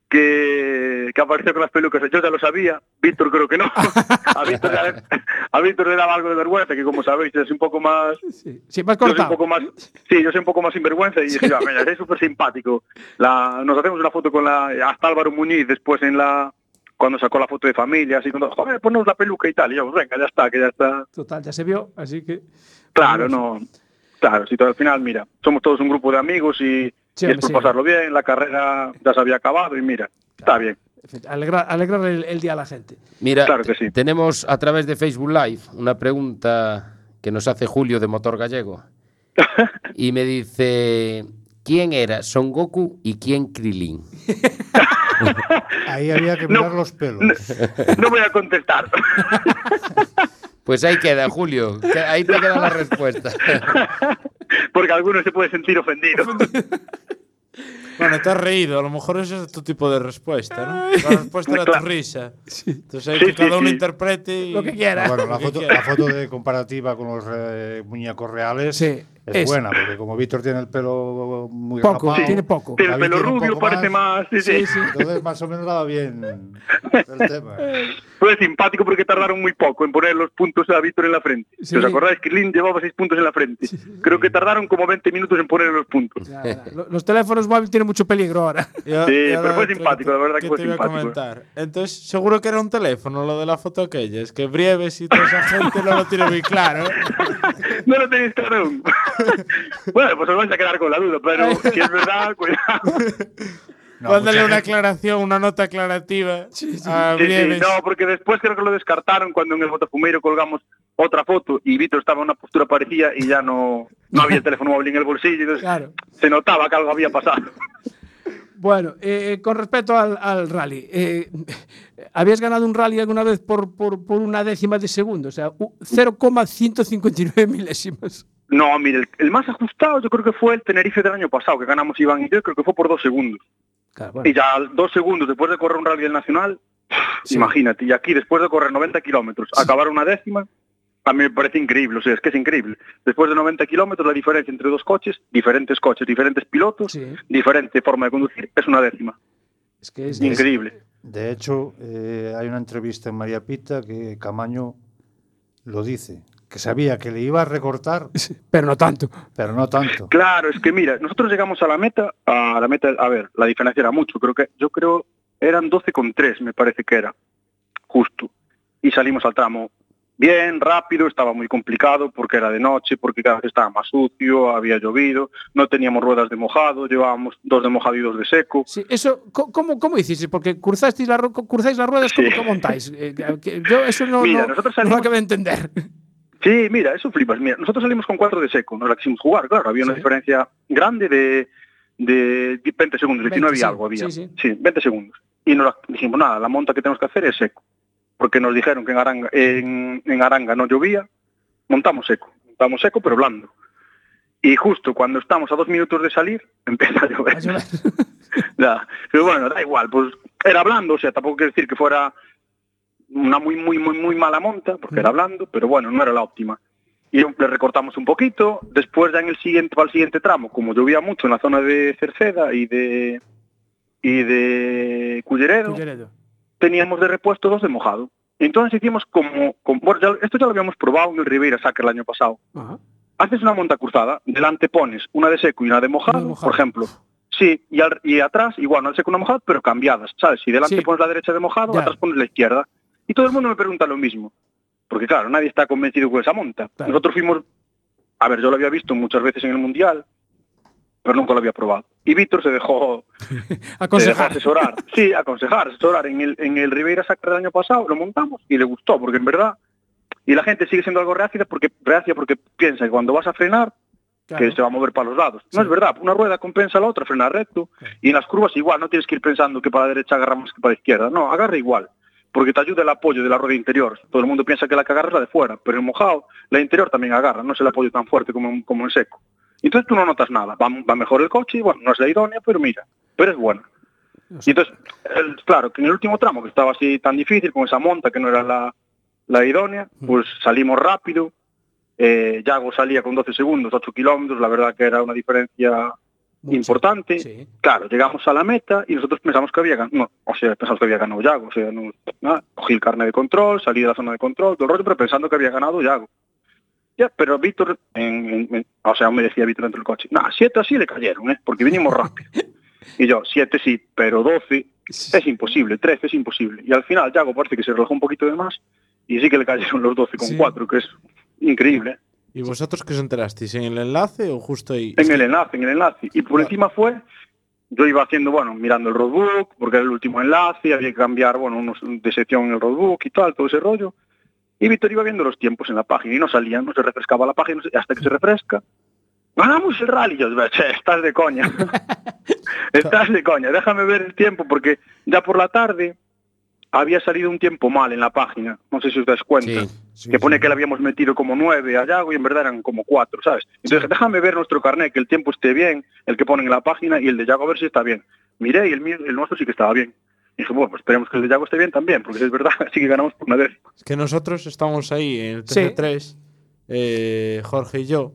que, que apareció con las pelucas. Yo ya lo sabía, Víctor creo que no. A Víctor, ya- a Víctor le daba algo de vergüenza, que como sabéis es un poco más... sí, sí, más soy un poco más, sí, yo soy un poco más sinvergüenza y dije, "Ah, mira, es súper simpático. La, nos hacemos una foto con la, hasta Álvaro Muñiz después en la, cuando sacó la foto de familia, así cuando, joder, ponnos la peluca y tal. Y yo, pues venga, ya está, que ya está. Total, ya se vio, así que. Claro, no. Claro, si todo al final, mira, somos todos un grupo de amigos y, Sí, y es hombre, por sí. pasarlo bien, la carrera ya se había acabado y mira, está bien. Alegrar, alegrar el, el día a la gente. Mira, Claro que sí. tenemos a través de Facebook Live una pregunta que nos hace Julio de Motor Gallego. y me dice, ¿quién era Son Goku y quién Krilin? Ahí había que No, mirar los pelos. No voy a contestar. Pues ahí queda, Julio. ahí te queda la respuesta. Porque alguno se puede sentir ofendido. Bueno, te has reído, a lo mejor esa es tu tipo de respuesta, ¿no? La respuesta era tu risa. Entonces hay Sí, que sí, cada uno sí. interprete y- Lo que quiera. Bueno, foto, la foto de comparativa con los eh, muñecos reales Sí, es, es- buena, porque como Víctor tiene el pelo muy Poco, rapado, tiene poco. Tiene el pelo rubio, parece más. Sí, sí. Sí, sí. Entonces más o menos daba bien el tema. Fue simpático porque tardaron muy poco en poner los puntos a Víctor en la frente. Sí. ¿Os acordáis que Lynn llevaba seis puntos en la frente? Creo que tardaron como 20 minutos en poner los puntos. Ya, ya. Lo- Los teléfonos móviles tienen mucho peligro ahora. Sí, pero fue simpático, te- la verdad que fue te iba a simpático. comentar. Entonces, seguro que era un teléfono lo de la foto aquella. Es que Brieves y toda esa gente no lo tiene muy claro. ¿eh? No lo tenéis claro aún. bueno, pues os vais a quedar con la duda, pero si es verdad, cuidado. No, Mándale una aclaración, una nota aclarativa a Sí, sí, no, porque después creo que lo descartaron cuando en el Botafumeiro colgamos otra foto y Víctor estaba en una postura parecida y ya no, no había el teléfono móvil en el bolsillo, entonces Claro. se notaba que algo había pasado. Bueno, eh, con respecto al, al rally, eh, ¿habías ganado un rally alguna vez por, por, por una décima de segundo? O sea, u- 0,159 milésimas. No, mire, el, el más ajustado yo creo que fue el Tenerife del año pasado, que ganamos Iván y yo, creo que fue por dos segundos. Claro, bueno. Y ya dos segundos después de correr un rally del Nacional, Sí. imagínate, y aquí después de correr 90 kilómetros, acabar una décima, a mí me parece increíble, o sea, es que es increíble. Después de 90 kilómetros, la diferencia entre dos coches, diferentes coches, diferentes pilotos, Sí. diferente forma de conducir, es una décima. Es que es, Increíble. De hecho, eh, hay una entrevista en María Pita que Camaño lo dice, que sabía que le iba a recortar, Pero no tanto. pero no tanto. Claro, es que mira, nosotros llegamos a la meta, a la meta, a ver, la diferencia era mucho, creo que, yo creo, eran 12 con 3, me parece que era, justo. Y salimos al tramo bien, rápido, estaba muy complicado porque era de noche, porque cada vez estaba más sucio, había llovido, no teníamos ruedas de mojado, llevábamos dos de mojado y dos de seco. Sí, eso, ¿cómo, cómo hicisteis? Porque cruzasteis la, ru- cruzáis las ruedas, ¿cómo, Sí. cómo montáis? Eh, yo eso no, Mira, no, nosotros no salimos- acabo de entender. Sí, mira, eso flipas. Mira, nosotros salimos con cuatro de seco, nos la quisimos jugar, claro, había una Sí. diferencia grande de, de 20 segundos, 19 y 20, sí. algo había. Sí, sí. 20 segundos. Y nos la- dijimos, nada, la monta que tenemos que hacer es seco. Porque nos dijeron que en Aranga, en, en Aranga no llovía, montamos seco. Montamos seco, pero blando. Y justo cuando estamos a dos minutos de salir, empieza a llover. A llover. Ya. Pero bueno, da igual, pues era blando, o sea, tampoco quiere decir que fuera una muy, muy, muy, muy mala monta, porque era blando, pero bueno, no era la óptima. Y le recortamos un poquito, después ya en el siguiente, para el siguiente tramo, como llovía mucho en la zona de Cerceda y de y de Culleredo, Culleredo. teníamos de repuesto dos de mojado. Entonces hicimos como, como- bueno, ya- esto ya lo habíamos probado en el Ribeira Sacre el año pasado. Ajá. Haces una monta cruzada, delante pones una de seco y una de mojado, Una de mojado. por ejemplo. Sí, y, al- y atrás igual, una de seco una mojado, pero cambiadas, ¿sabes? Si delante Sí. pones la derecha de mojado, Ya. atrás pones la izquierda. Y todo el mundo me pregunta lo mismo. Porque claro, nadie está convencido con esa monta. Claro. Nosotros fuimos, a ver, yo lo había visto muchas veces en el Mundial, pero nunca lo había probado. Y Víctor se dejó, se dejó Aconsejar. asesorar. Sí, aconsejar, asesorar. En el, en el Ribeira Sacra del año pasado lo montamos y le gustó, porque en verdad, y la gente sigue siendo algo reacia porque, reacia porque piensa que cuando vas a frenar, Claro. que se va a mover para los lados. No es verdad, una rueda compensa a la otra, frena recto, y en las curvas igual, no tienes que ir pensando que para la derecha agarra más que para la izquierda, no, agarra igual, porque te ayuda el apoyo de la rueda interior. Todo el mundo piensa que la que agarra es la de fuera, pero en mojado, la interior también agarra, no es el apoyo tan fuerte como, en- como en seco. Entonces tú no notas nada, va, va mejor el coche, y bueno, no es la idónea, pero mira, pero es buena. Y entonces, el- claro, que en el último tramo, que estaba así tan difícil, con esa monta que no era la, la idónea, pues salimos rápido, eh, Yago salía con 12 segundos, 8 kilómetros, la verdad que era una diferencia Mucho. importante. Sí. Claro, llegamos a la meta y nosotros pensamos que había ganado, no, o sea, pensamos que había ganado Yago, o sea, no, nada, cogí el carnet de control, salí de la zona de control, todo el rollo, pero pensando que había ganado Yago. Ya, pero Víctor, en- en- en- o sea, me decía Víctor dentro del coche, nada, siete así le cayeron, ¿eh? porque vinimos rápido. y yo, siete sí, pero 12 es imposible, 13 es imposible. Y al final Yago parece que se relajó un poquito de más y sí que le cayeron los 12 con Sí. 4, que es increíble. ¿eh? ¿Y vosotros qué os enterasteis? ¿En el enlace o justo ahí? En el enlace, en el enlace. Y por encima fue, yo iba haciendo, bueno, mirando el roadbook, porque era el último enlace, había que cambiar, bueno, unos de sección en el roadbook y tal, todo ese rollo. Y Víctor iba viendo los tiempos en la página y no salían, no se refrescaba la página, hasta que se refresca. Ganamos el rally, yo, che, estás de coña. estás de coña, déjame ver el tiempo, porque ya por la tarde había salido un tiempo mal en la página, no sé si os dais cuenta Sí. que pone que le habíamos metido como nueve a Yago y en verdad eran como cuatro, ¿sabes? Entonces déjame ver nuestro carnet, que el tiempo esté bien, el que ponen en la página y el de Yago a ver si está bien. Miré y el, mío, el nuestro sí que estaba bien. Y dije, bueno, pues esperemos que el de Yago esté bien también, porque si es verdad, sí que ganamos por una vez. Es que nosotros estamos ahí en el Sí. TC3, eh, Jorge y yo,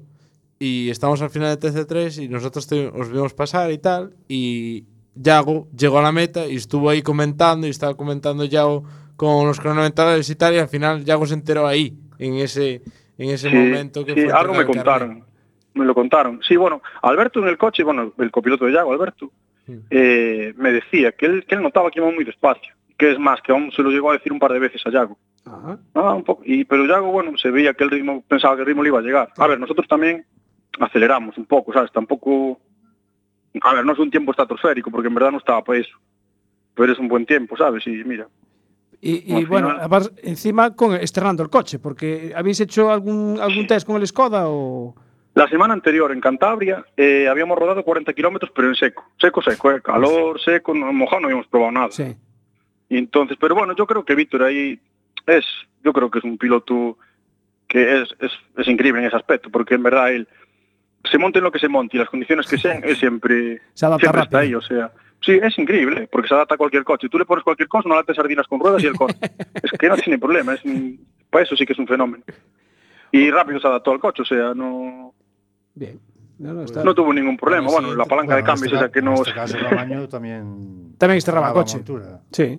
y estamos al final del TC3 y nosotros te- os vimos pasar y tal, y Yago llegó a la meta y estuvo ahí comentando y estaba comentando Yago con los cronometradores y tal, y al final Yago se enteró ahí, en ese, en ese Sí, momento que sí, fue algo me contaron. Me lo contaron. Sí, bueno, Alberto en el coche, bueno, el copiloto de Yago, Alberto, Sí. eh, me decía que él, que él notaba que iba muy despacio. Que es más, que aún se lo llegó a decir un par de veces a Yago. Ajá. Ah, un poco. Y, pero Yago, bueno, se veía que el ritmo, pensaba que el ritmo le iba a llegar. A ver, nosotros también aceleramos un poco, ¿sabes? Tampoco... A ver, no es un tiempo estratosférico, porque en verdad no estaba para eso. Pero es un buen tiempo, ¿sabes? Y mira, Y, bueno, además, encima con estrenando el coche, porque ¿habéis hecho algún, algún test con el Skoda o...? La semana anterior en Cantabria eh, habíamos rodado 40 kilómetros, pero en seco. Seco, seco, eh, calor, seco, no, mojado no habíamos probado nada. Sí. Y entonces, pero bueno, yo creo que Víctor ahí es, yo creo que es un piloto que es, es, es increíble en ese aspecto, porque en verdad él se monte en lo que se monte y las condiciones que sean, él siempre, Se adapta siempre está ahí, o sea, sí, es increíble, porque se adapta a cualquier coche. Tú le pones cualquier cosa, no late sardinas con ruedas y el corre. es que no tiene problema, es un- para eso sí que es un fenómeno. Y rápido se adaptó al coche, o sea, no, Bien. No, no, está- no tuvo ningún problema. Bueno, Bueno, sí, la palanca de Bueno, cambios este esa que no... En este caso, Camaño también... También extremaba ganaba coche. montura. Sí.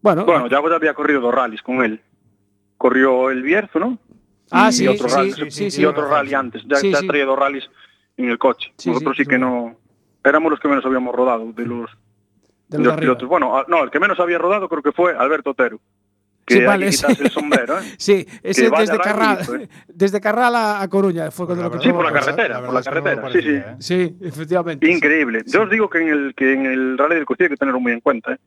Bueno, Bueno, ya había corrido dos rallies con él. Corrió el Bierzo, ¿no? Ah, y sí, otro sí, rally, sí, sí, y sí. otro rally antes. Ya, Sí, ya sí. traía dos rallies en el coche. Sí, Nosotros sí, sí, que no... Éramos los que menos habíamos rodado de los, de los de pilotos. Bueno, ah, no, el que menos había rodado creo que fue Alberto Otero. Que Sí, vale, sí. quitarse el sombrero, ¿eh? Sí, ese desde Carral, ¿eh? desde Carral a, a Coruña fue cuando lo Sí, por la carretera, por la carretera. Sí, sí. Sí, efectivamente. Increíble. Yo os digo que en el que en el rally del Cocido hay que tenerlo muy en cuenta. ¿eh?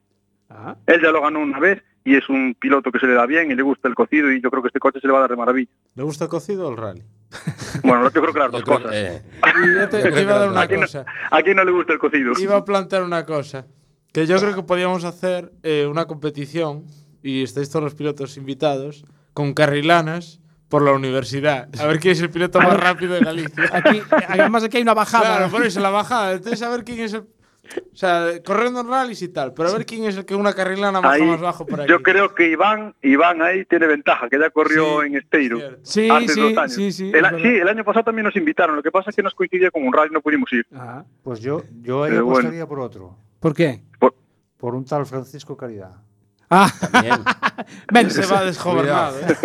Ah. Él ya lo ganó una vez y es un piloto que se le da bien y le gusta el cocido y yo creo que este coche se le va a dar de maravilla. ¿Le gusta el cocido o el rally? Bueno, yo creo que las dos cosas. eh, Y yo te, te iba a dar una ¿A quién, no, a quién no le gusta el cocido? Iba a plantear una cosa. Que yo creo que podíamos hacer eh, una competición, y estáis todos los pilotos invitados, con carrilanas por la universidad. A ver quién es el piloto más rápido de Galicia. Aquí, además aquí hay una bajada. Claro, por eso la bajada. Entonces, a ver quién es el. O sea, corriendo en rallies y tal, pero a ver quién es el que una carrilana baja Ahí, más bajo por aquí. yo creo que Iván, Iván ahí tiene ventaja, que ya corrió Sí, en Esteiro. Sí, hace sí, dos años. sí, sí, el, sí, el año pasado también nos invitaron, lo que pasa es que nos coincidía con un rally y no pudimos ir. Ajá. Pues yo, yo ahí Pero bueno. apostaría por otro. ¿Por qué? Por- Por un tal Francisco Caridad. Ah, también. Mendes. Se va desgobernado. ¿eh?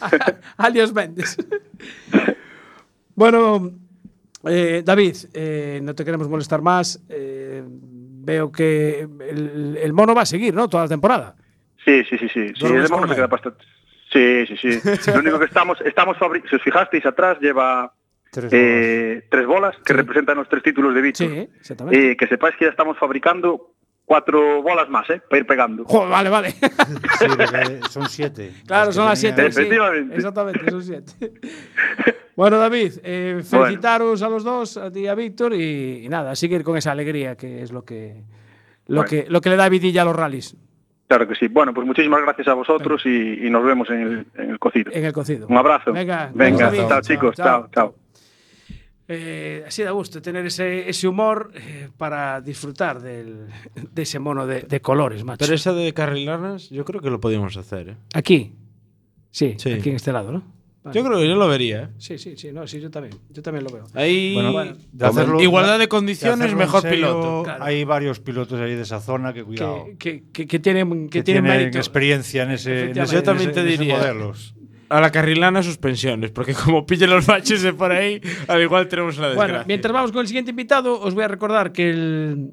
alias Mendes. bueno, eh, David, eh, no te queremos molestar más. eh, veo que el, el mono va a seguir, ¿no? Toda la temporada. Sí, sí, sí, sí. sí ¿Duermes el mono se queda bastante. Sí, sí, sí. Lo único que estamos, estamos fabri- si os fijasteis atrás, lleva Tres eh, tres bolas que representan los tres títulos de Víctor. Sí, exactamente. Eh, que sepáis que ya estamos fabricando cuatro bolas más, ¿eh? Para ir pegando. Joder, vale, vale. Sí, son siete. Claro, son las siete. sí. Efectivamente. Exactamente, son siete. bueno, David, eh, felicitaros a los dos, a ti y a Víctor, y, y nada, a seguir con esa alegría que es lo que, lo Bueno. que, lo que le da vidilla a los rallies Claro que sí. Bueno, pues muchísimas gracias a vosotros y, y nos vemos en el, en el cocido. en el cocido. Un abrazo. Venga, Venga, chao, chicos. Chao, chao. Eh, así da gusto tener ese, ese humor eh, para disfrutar del, de ese mono de, de colores, macho. Pero esa de carrilanas, yo creo que lo podíamos hacer. ¿eh? Aquí. Sí, Sí. aquí en este lado, ¿no? Vale. Yo creo que yo lo vería. ¿eh? Sí, sí, sí, no, sí, yo también. Yo también lo veo. Ahí. Bueno, Bueno, de hacerlo- Igualdad de condiciones, mejor serio, piloto. Claro. Hay varios pilotos ahí de esa zona que cuidado. que, que, que, que tienen, que que tienen experiencia en ese, en ese- Yo también en te ese- diría. modelos. A la carrilana suspensiones, porque como pillen los baches de por ahí, al igual tenemos una desgracia. Bueno, mientras vamos con el siguiente invitado, os voy a recordar que el,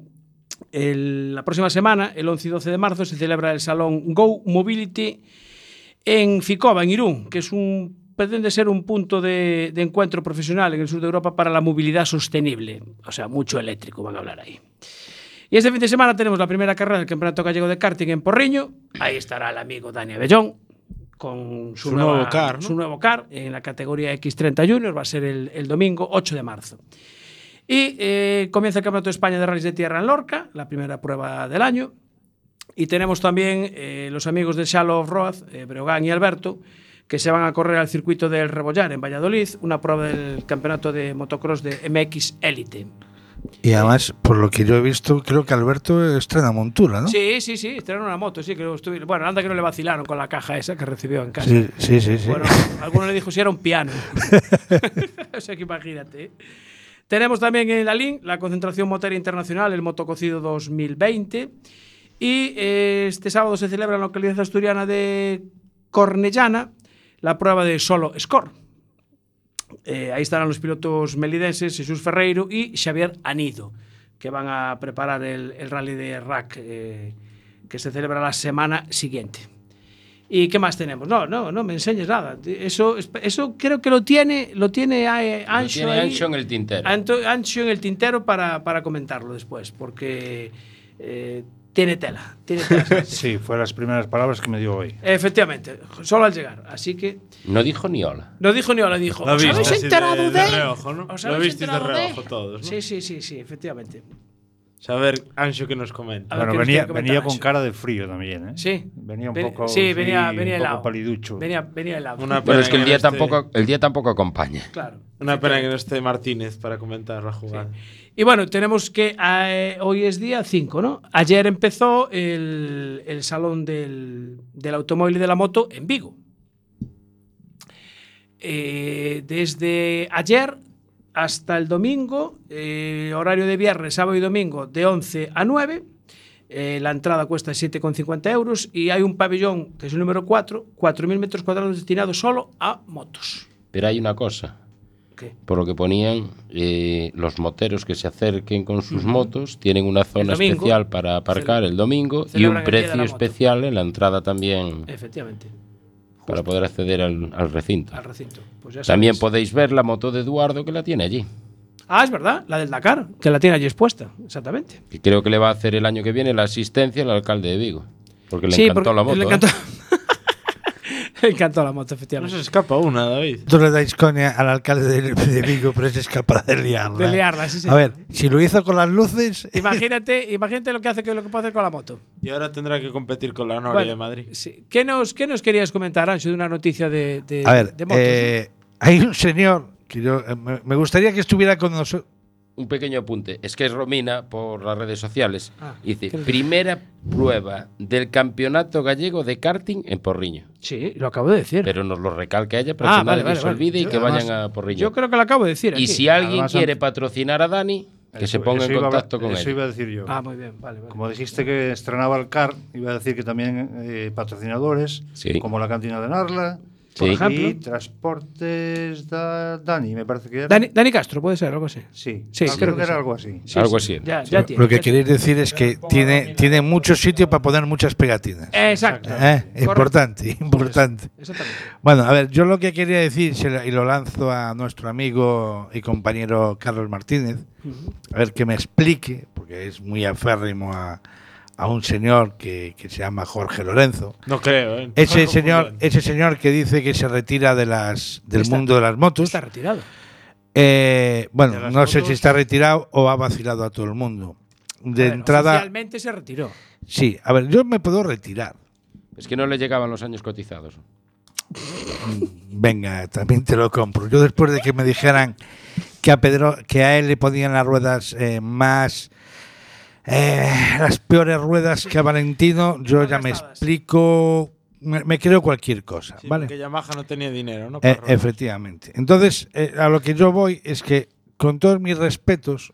el- la próxima semana, el 11 y 12 de marzo, se celebra el Salón Go Mobility en Ficova, en Irún, que es un pretende ser un punto de, de encuentro profesional en el sur de Europa para la movilidad sostenible. O sea, mucho eléctrico van a hablar ahí. Y este fin de semana tenemos la primera carrera del Campeonato Gallego de Karting en Porriño. Ahí estará el amigo Dani Abellón con su, Su nueva- nuevo car, ¿no? su nuevo car en la categoría X30 Junior. Va a ser el, el domingo 8 de marzo. Y eh, comienza el Campeonato de España de Rallys de Tierra en Lorca, la primera prueba del año. Y tenemos también eh, los amigos de Shallow of Road, eh, Breogán y Alberto, que se van a correr al circuito del Rebollar en Valladolid, una prueba del campeonato de motocross de MX Elite. Y además, por lo que yo he visto, creo que Alberto estrena montura, ¿no? Sí, sí, sí, estrenaron una moto, sí, que lo estuvi- Bueno, anda que no le vacilaron con la caja esa que recibió en casa. sí, sí. sí, sí. Bueno, alguno le dijo si era un piano. o sea que imagínate. Tenemos también en la LIN la concentración motera internacional, el Motococido 2020. Y eh, este sábado se celebra en la localidad asturiana de Cornellana la prueba de solo score. Eh, aí estarán os pilotos melidenses Jesús Ferreiro e Xavier Anido, que van a preparar el, el rally de RAC eh, que se celebra la semana siguiente. ¿Y qué más tenemos? No, no, no me enseñes nada. Eso, eso creo que lo tiene, lo tiene Ancho, lo tiene Ancho en el tintero. Ancho en el tintero para, para comentarlo después, porque eh, tiene tela. Tiene tela. Sí, fue las primeras palabras que me dio hoy. Efectivamente, solo al llegar. Así que No dijo ni hola. no dijo ni hola, dijo. Lo ¿Os viste habéis enterado de, de reojo, ¿no? ¿Os Lo visteis de reojo todos, ¿no? Sí, sí, sí, sí, efectivamente. Saber, Ancho, que nos comenta. A ver Bueno, qué nos venía, quiere comentar venía con cara de frío también, ¿eh? Sí. Venía un poco. sí, venía, sí, venía un poco paliducho. Venía, venía helado. Una Bueno, es que el no día esté- tampoco, el día tampoco acompaña. Claro. Una pena que no esté Martínez para comentar la jugada. Y bueno, tenemos que eh, hoy es día 5, ¿no? Ayer empezó el, el salón del, del automóvil y de la moto en Vigo. Eh, desde ayer hasta el domingo, eh, horario de viernes, sábado y domingo, de 11 a 9. Eh, la entrada cuesta 7,50 euros y hay un pabellón, que es el número 4, 4.000 metros cuadrados destinados solo a motos. Pero hay una cosa. ¿Qué? Por lo que ponían, eh, los moteros que se acerquen con sus motos tienen una zona domingo. especial para aparcar el domingo y un precio especial en la entrada también Efectivamente, para poder acceder al, al recinto. al recinto. Pues ya También podéis ver la moto de Eduardo que la tiene allí. Ah, es verdad, la del Dakar, que la tiene allí expuesta, exactamente. Que creo que le va a hacer el año que viene la asistencia al alcalde de Vigo. Porque le Sí, encantó porque la moto. Le ¿eh? encantó, encantó la moto, No efectivamente. se escapa una, David. Tú le dais coña al alcalde de, de Vigo, pero es capaz de liarla. De ¿eh? liarla, sí, sí. A ver, si lo hizo con las luces. Imagínate, imagínate lo que hace lo que puede hacer con la moto. Y ahora tendrá que competir con la Noria Bueno, de Madrid. sí. ¿Qué, nos, ¿Qué nos querías comentar, Ancho, de una noticia de, de, A ver, de motos? eh, hay un señor que yo. eh, me, me gustaría que estuviera con nosotros. Un pequeño apunte. Es que es Romina por las redes sociales. Ah, dice, ¿qué- primera prueba del campeonato gallego de karting en Porriño. Sí, lo acabo de decir. Pero nos lo recalca ella para Ah, que vale, nadie vale, se vale. olvide y que además, vayan a Porriño. Yo creo que lo acabo de decir. y aquí. si alguien Además, quiere patrocinar a Dani, que se Eso- ponga eso en iba contacto con Eso él. iba a decir yo. Ah, muy bien, vale, vale. Como dijiste que estrenaba el CAR, iba a decir que también eh, patrocinadores, Sí. como la cantina de Narla, Sí. Por ejemplo. y Transportes da Dani, me parece que era. Dani, Dani Castro, puede ser, algo así. Sí, Sí, creo, creo que que era sí. algo así. Sí, Algo sí. así. Ya, ya tiene. Lo que queréis decir es que tiene, tiene mucho sitio para poner muchas pegatinas. Exacto. ¿Eh? Importante, importante. Exactamente. Bueno, a ver, yo lo que quería decir, y lo lanzo a nuestro amigo y compañero Carlos Martínez, a ver que me explique, porque es muy aférrimo a, a un señor que, que se llama Jorge Lorenzo. No creo, ¿eh? Ese señor, ese señor que dice que se retira de las, del Está- mundo de las motos. Está retirado. Eh, bueno, no sé si está retirado o ha vacilado a todo el mundo. De ver, entrada, Oficialmente se retiró. sí. A ver, yo me puedo retirar. Es que no le llegaban los años cotizados. Venga, también te lo compro. Yo después de que me dijeran que a Pedro, que a él le ponían las ruedas eh, más eh, las peores ruedas que a Valentino, yo ya me explico, me, me creo cualquier cosa, Sí, ¿vale? porque Yamaha no tenía dinero, ¿no? Eh, efectivamente. Entonces, eh, a lo que yo voy es que, con todos mis respetos,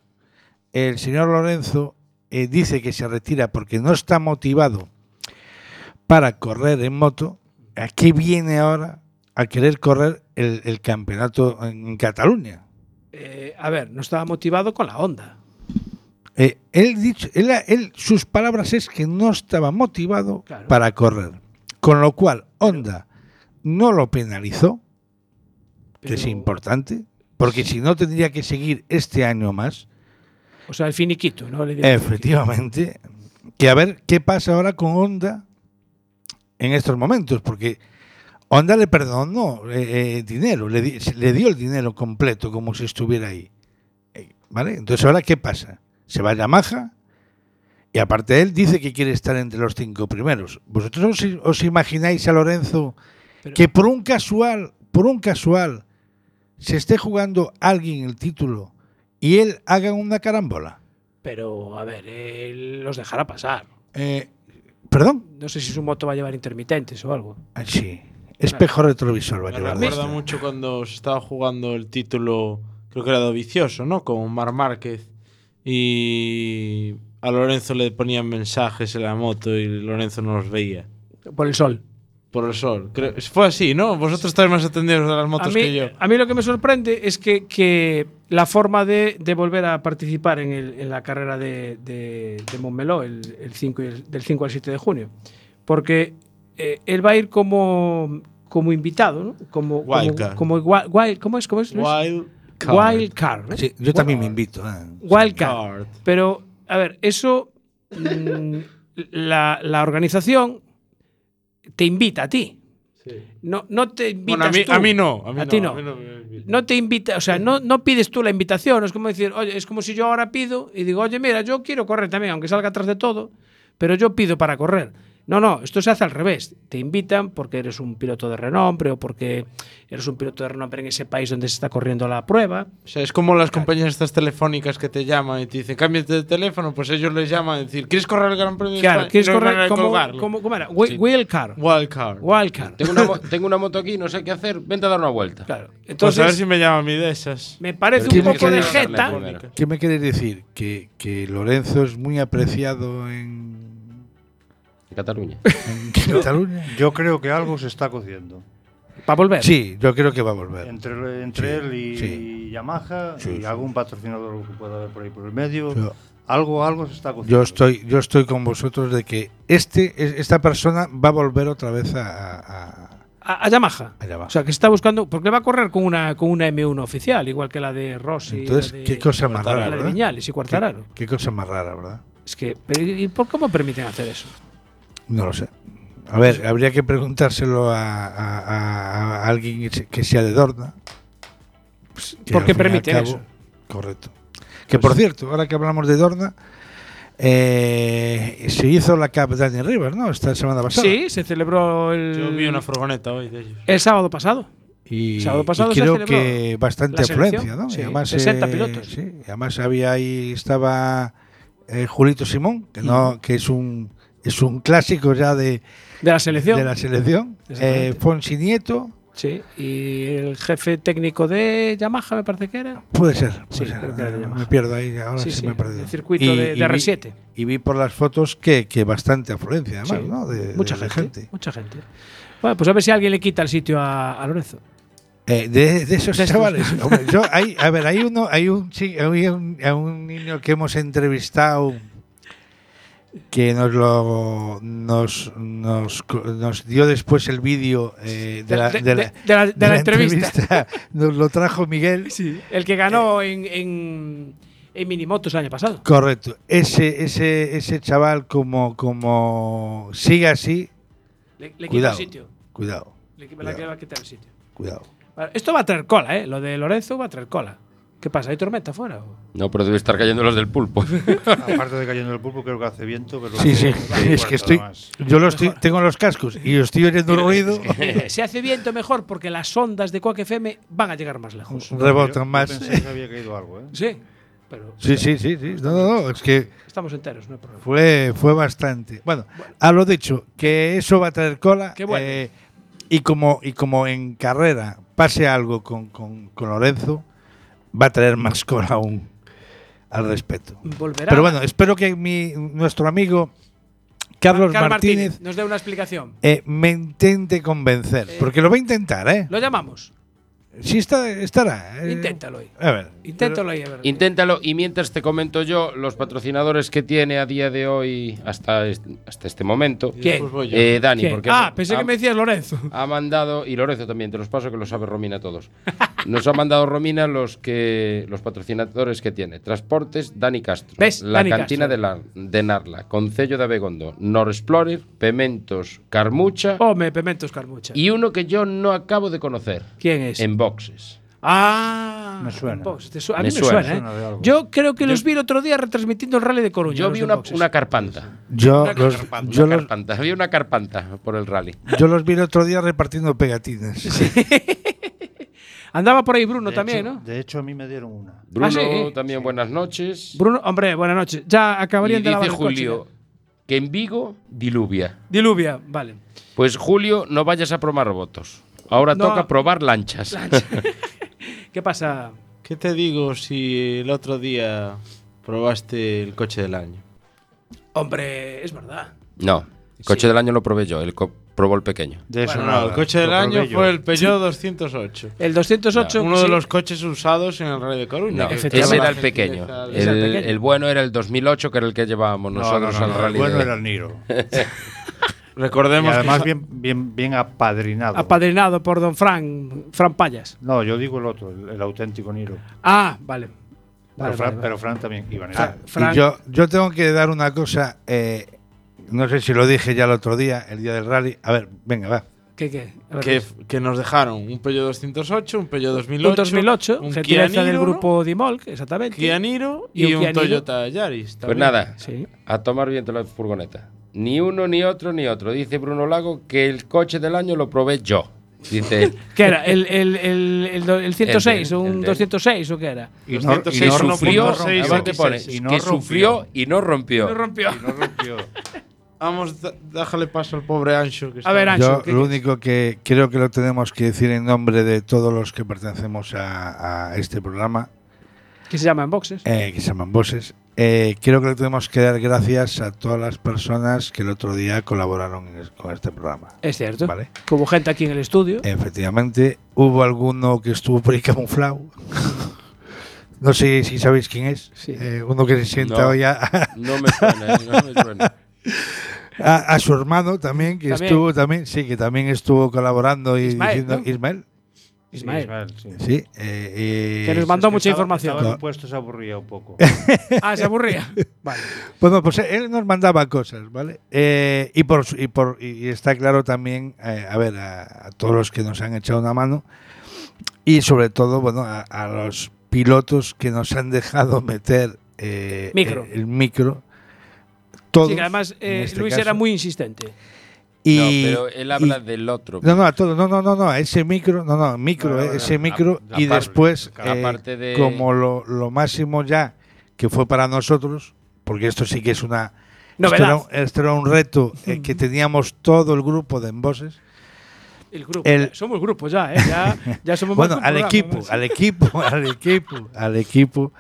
el señor Lorenzo eh, dice que se retira porque no está motivado para correr en moto. ¿A qué viene ahora a querer correr el, el campeonato en Cataluña? Eh, a ver, no estaba motivado con la onda. Eh, él, dicho, él, él- sus palabras es que no estaba motivado Claro. para correr. Con lo cual, Honda no lo penalizó, que es importante, porque si no tendría que seguir este año más. O sea, el finiquito, ¿no? Le Efectivamente. Que a ver qué pasa ahora con Honda en estos momentos, porque Honda le perdonó eh, eh, dinero, le, le dio el dinero completo como si estuviera ahí. Eh, ¿Vale? Entonces, ¿ahora qué pasa? Se va a Yamaha y aparte él dice que quiere estar entre los cinco primeros. ¿Vosotros os, os imagináis a Lorenzo Pero- que por un casual, por un casual, se esté jugando alguien el título y él haga una carambola? Pero, a ver, él los dejará pasar. Eh, ¿Perdón? No sé si su moto va a llevar intermitentes o algo. Ah, sí. Espejo retrovisor va a Me llevar. recuerda mucho cuando se estaba jugando el título, creo que era de Vicioso, ¿no? Con Mar Márquez. Y a Lorenzo le ponían mensajes en la moto y Lorenzo no los veía. Por el sol. Por el sol. Creo- fue así, ¿no? Vosotros estáis más atendidos de las motos mí, que yo. a mí lo que me sorprende es que, que la forma de, de volver a participar en, el- en la carrera de, de, de Montmeló el, el 5 y el- del 5 al 7 de junio. Porque eh, él va a ir como, como invitado, ¿no? Como, Wildcard. como, como wi- wild- ¿Cómo es? ¿Cómo es? Wild Card. Wild card. ¿no? Sí, yo también me invito. ah. Wild card. Card. Pero, a ver, eso. mm, la, la organización te invita a ti. No, no te invitas Bueno, a mí, tú. a mí no. A, mí A no, ti no. a mí no. No te invita, o sea, no, no pides tú la invitación. Es como decir, oye, es como si yo ahora pido y digo, oye, mira, yo quiero correr también, aunque salga atrás de todo, pero yo pido para correr. No, no, esto se hace al revés. Te invitan porque eres un piloto de renombre o porque eres un piloto de renombre en ese país donde se está corriendo la prueba. O sea, es como las compañías estas telefónicas que te llaman y te dicen, cámbiate de teléfono, pues ellos les llaman y decir, ¿quieres correr el Gran Premio de Claro, España? quieres no correr como, como- ¿cómo era? Wi- Wild card. Wild card. Wild card. Tengo una, tengo una moto aquí, no sé qué hacer, vente a dar una vuelta. Claro. Pues a ver Entonces, si me llama a mí de esas. me parece Pero un poco de jeta. ¿Qué me queréis decir? ¿Que, que Lorenzo es muy apreciado en, en Cataluña. en Cataluña. Yo creo que algo se está cociendo. ¿Para volver? Sí, yo creo que va a volver. Entre, entre Sí, él y sí. Yamaha Sí, y sí. algún patrocinador que pueda haber por ahí por el medio. Yo- algo, algo se está cociendo. Yo estoy, yo estoy con vosotros de que este, es- esta persona va a volver otra vez a, a- A, a Yamaha. a Yamaha. O sea, que se está buscando. Porque va a correr con una, con una M1 oficial, igual que la de Rossi. Entonces, la de, qué cosa más la rara, de ¿verdad? Viñales y Cuartararo. Qué, qué cosa más rara, ¿verdad? Es que. ¿Y por cómo permiten hacer eso? No lo sé. A ver, habría que preguntárselo a, a- a- a alguien que se- que sea de Dorna. Pues, que ¿Por al qué fin y al permiten cabo- eso? Correcto. Que por cierto, ahora que hablamos de Dorna, eh, se hizo la Cup Dani Rivers, ¿no? Esta semana pasada. Sí, se celebró el. Yo vi una furgoneta hoy de ellos. El sábado pasado. Y, Sábado pasado y creo que bastante afluencia, ¿no? sí, Y además, 60 eh, pilotos. sí, y además había ahí estaba eh, Julito Simón, que no, que es un es un clásico ya de, De la selección. de la selección. Eh, Fonsi Nieto, Sí. Y el jefe técnico de Yamaha, me parece que era. puede ser. Sí, puede ser. que era me pierdo ahí, ahora Sí, sí, sí, me he perdido. el circuito de- de vi- R7. Y vi por las fotos que, que bastante afluencia, además, ¿no? De, mucha de gente, Mucha gente. Bueno, pues a ver si alguien le quita el sitio a, a Lorenzo. Eh, de, de esos chavales. Hombre, yo, hay, a ver, hay uno, hay un, hay un, hay un niño que hemos entrevistado que nos lo nos, nos, nos dio después el vídeo eh, de, la, de- de la- de- de la- de de la entrevista. nos lo trajo Miguel. Sí. El que ganó en, en, en Minimotos el año pasado. Correcto. Ese, ese, ese chaval como, como sigue así, Le, le quita Cuidado. el sitio. cuidado, Le, Cuidado. va a quitar el sitio. cuidado. Esto va a traer cola, ¿eh? Lo de Lorenzo va a traer cola. ¿Qué pasa? ¿Hay tormenta afuera? No, pero debe estar cayendo los del pulpo. Aparte de cayendo el pulpo, creo que hace viento. Pero Sí, sí, es que estoy, yo lo estoy, tengo los cascos y estoy oyendo ruido, Se hace viento mejor porque las ondas de Quack FM van a llegar más lejos. rebotan yo más. pensé que había caído algo, ¿eh? Sí, pero Sí, sí, sí, sí. No, no, no, es que estamos enteros, no hay problema. fue, fue bastante. Bueno, a lo dicho, que eso va a traer cola. Qué bueno. eh, y, como, y como en carrera pase algo con, con, con Lorenzo, va a traer más cola aún al respecto. Volverá. Pero bueno, espero que mi, nuestro amigo Carlos Carl Martínez nos dé una explicación. eh, me intente convencer. Porque lo va a intentar, ¿eh? Lo llamamos. Sí está, estará. eh. Inténtalo ahí. A ver. Inténtalo ahí, a ver. Inténtalo y mientras te comento yo los patrocinadores que tiene a día de hoy hasta este, hasta este momento. ¿Quién? Pues. Eh, Dani, ¿Quién? porque Ah, pensé que me decías Lorenzo. ha mandado y Lorenzo también, te los paso que lo sabe Romina todos. Nos ha mandado Romina los que los patrocinadores que tiene. Transportes Dani Castro, ¿Ves? La Dani Cantina Castro. de, la, de Narla, Concello de Abegondo, Nor Explorer, Pementos Carmucha Home, Pementos Carmucha. y uno que yo no acabo de conocer. ¿Quién es? En boxes. Ah, Me suena. Box, su- a Me mí me suena. suena, ¿eh? Yo creo que los vi el otro día retransmitiendo el rally de Coruña. Yo vi una, una carpanta. Yo Una los, carpanta, yo, Una los, carpanta. Había una carpanta por el rally. yo los vi el otro día repartiendo pegatinas. Andaba por ahí Bruno De también, hecho- ¿no? De hecho, a mí me dieron una. Bruno, Ah, sí. también buenas noches. Bruno, hombre, buenas noches. Ya y acabarían de lavar dice el coche, Julio que en Vigo diluvia. Diluvia, vale. Pues Julio, no vayas a probar robotos. Ahora No. toca probar lanchas. ¿Qué pasa? ¿Qué te digo si el otro día probaste el coche del año? Hombre, es verdad. No, el coche del año lo probé yo, él co- probó el pequeño. De eso No, el coche del año yo. fue el Peugeot 208. El 208. Uno de los coches usados en el Rey de Coruña. No, ese era el pequeño. el El, pequeño. el bueno era el 2008, que era el que llevábamos No, nosotros no, no, al no, rally. el bueno de- era el Niro. Y Recordemos además que bien, bien, bien apadrinado. Apadrinado por don Fran, Fran Payas. no, yo digo el otro, el, el auténtico Niro. Ah, vale. Pero, Vale, Fran, vale, vale. pero Fran también iba en Ah, ese. Fran- Y yo, yo tengo que dar una cosa, eh, no sé si lo dije ya el otro día, el día del rally. A ver, venga, va. ¿Qué, qué? Que, que nos dejaron un Peugeot 208, un Peugeot 2008, un 2008, un Kia gentileza del grupo Dimolk, exactamente. Kia Niro Y y, un un, Kia Niro. Toyota Yaris. Pues también. nada, Sí. a tomar viento la furgoneta. Ni uno, ni otro, ni otro. Dice Bruno Lago que el coche del año lo probé yo. Dice. ¿Qué era? ¿El, el, el, el, do- el 106 El o un el de- 206 o qué era? Y no, y 206 no uno rompió, sufrió, punto seis, además te pone, 26, y no que rompió. sufrió y no rompió. No rompió. y no rompió. Vamos, déjale paso al pobre Ancho. Que A ver, está- Ancho, Yo ¿qué- lo qué- único que creo que lo tenemos que decir en nombre de todos los que pertenecemos a, a este programa. Que se llama en boxes. eh, que se llaman Bosses. Eh, creo que le tenemos que dar gracias a todas las personas que el otro día colaboraron en es- con este programa. Es cierto. Vale. Hubo gente aquí en el estudio. Efectivamente, hubo alguno que estuvo por ahí camuflado. No sé si sabéis quién es. Sí. Eh, uno que se sienta No. hoy a, No me suena, eh, no me suena. a- a su hermano también, que También. estuvo también, sí, que también estuvo colaborando y Ismael, diciendo ¿no? Ismael. Ismael. sí. Sí, eh, Que y- nos mandó Es que mucha estaba- información. Estaba en No. un puesto, se aburría un poco. Ah, se aburría. Vale. Bueno, pues él nos mandaba cosas, ¿vale? Eh, y, por, su- y, por, y está claro también, eh, a ver, a, a todos los que nos han echado una mano y sobre todo, bueno, a, a los pilotos que nos han dejado meter eh, Micro. El, el micro. Todos, Sí, que además eh, este Luis caso. era muy insistente. Y, no, pero él habla y- del otro. No, no, a todo, no, no, no, no, ese micro, no, no, micro, No, no, no, ese micro la y después, eh, parte de- como lo, lo máximo ya que fue para nosotros, porque esto sí que es una... Esto era, Novedad. un- esto era un reto eh, que teníamos todo el grupo de emboses. El grupo. El- somos grupo ya, ¿eh? Ya, ya somos Bueno, un al programa, equipo, ¿no? al equipo, al equipo, al equipo,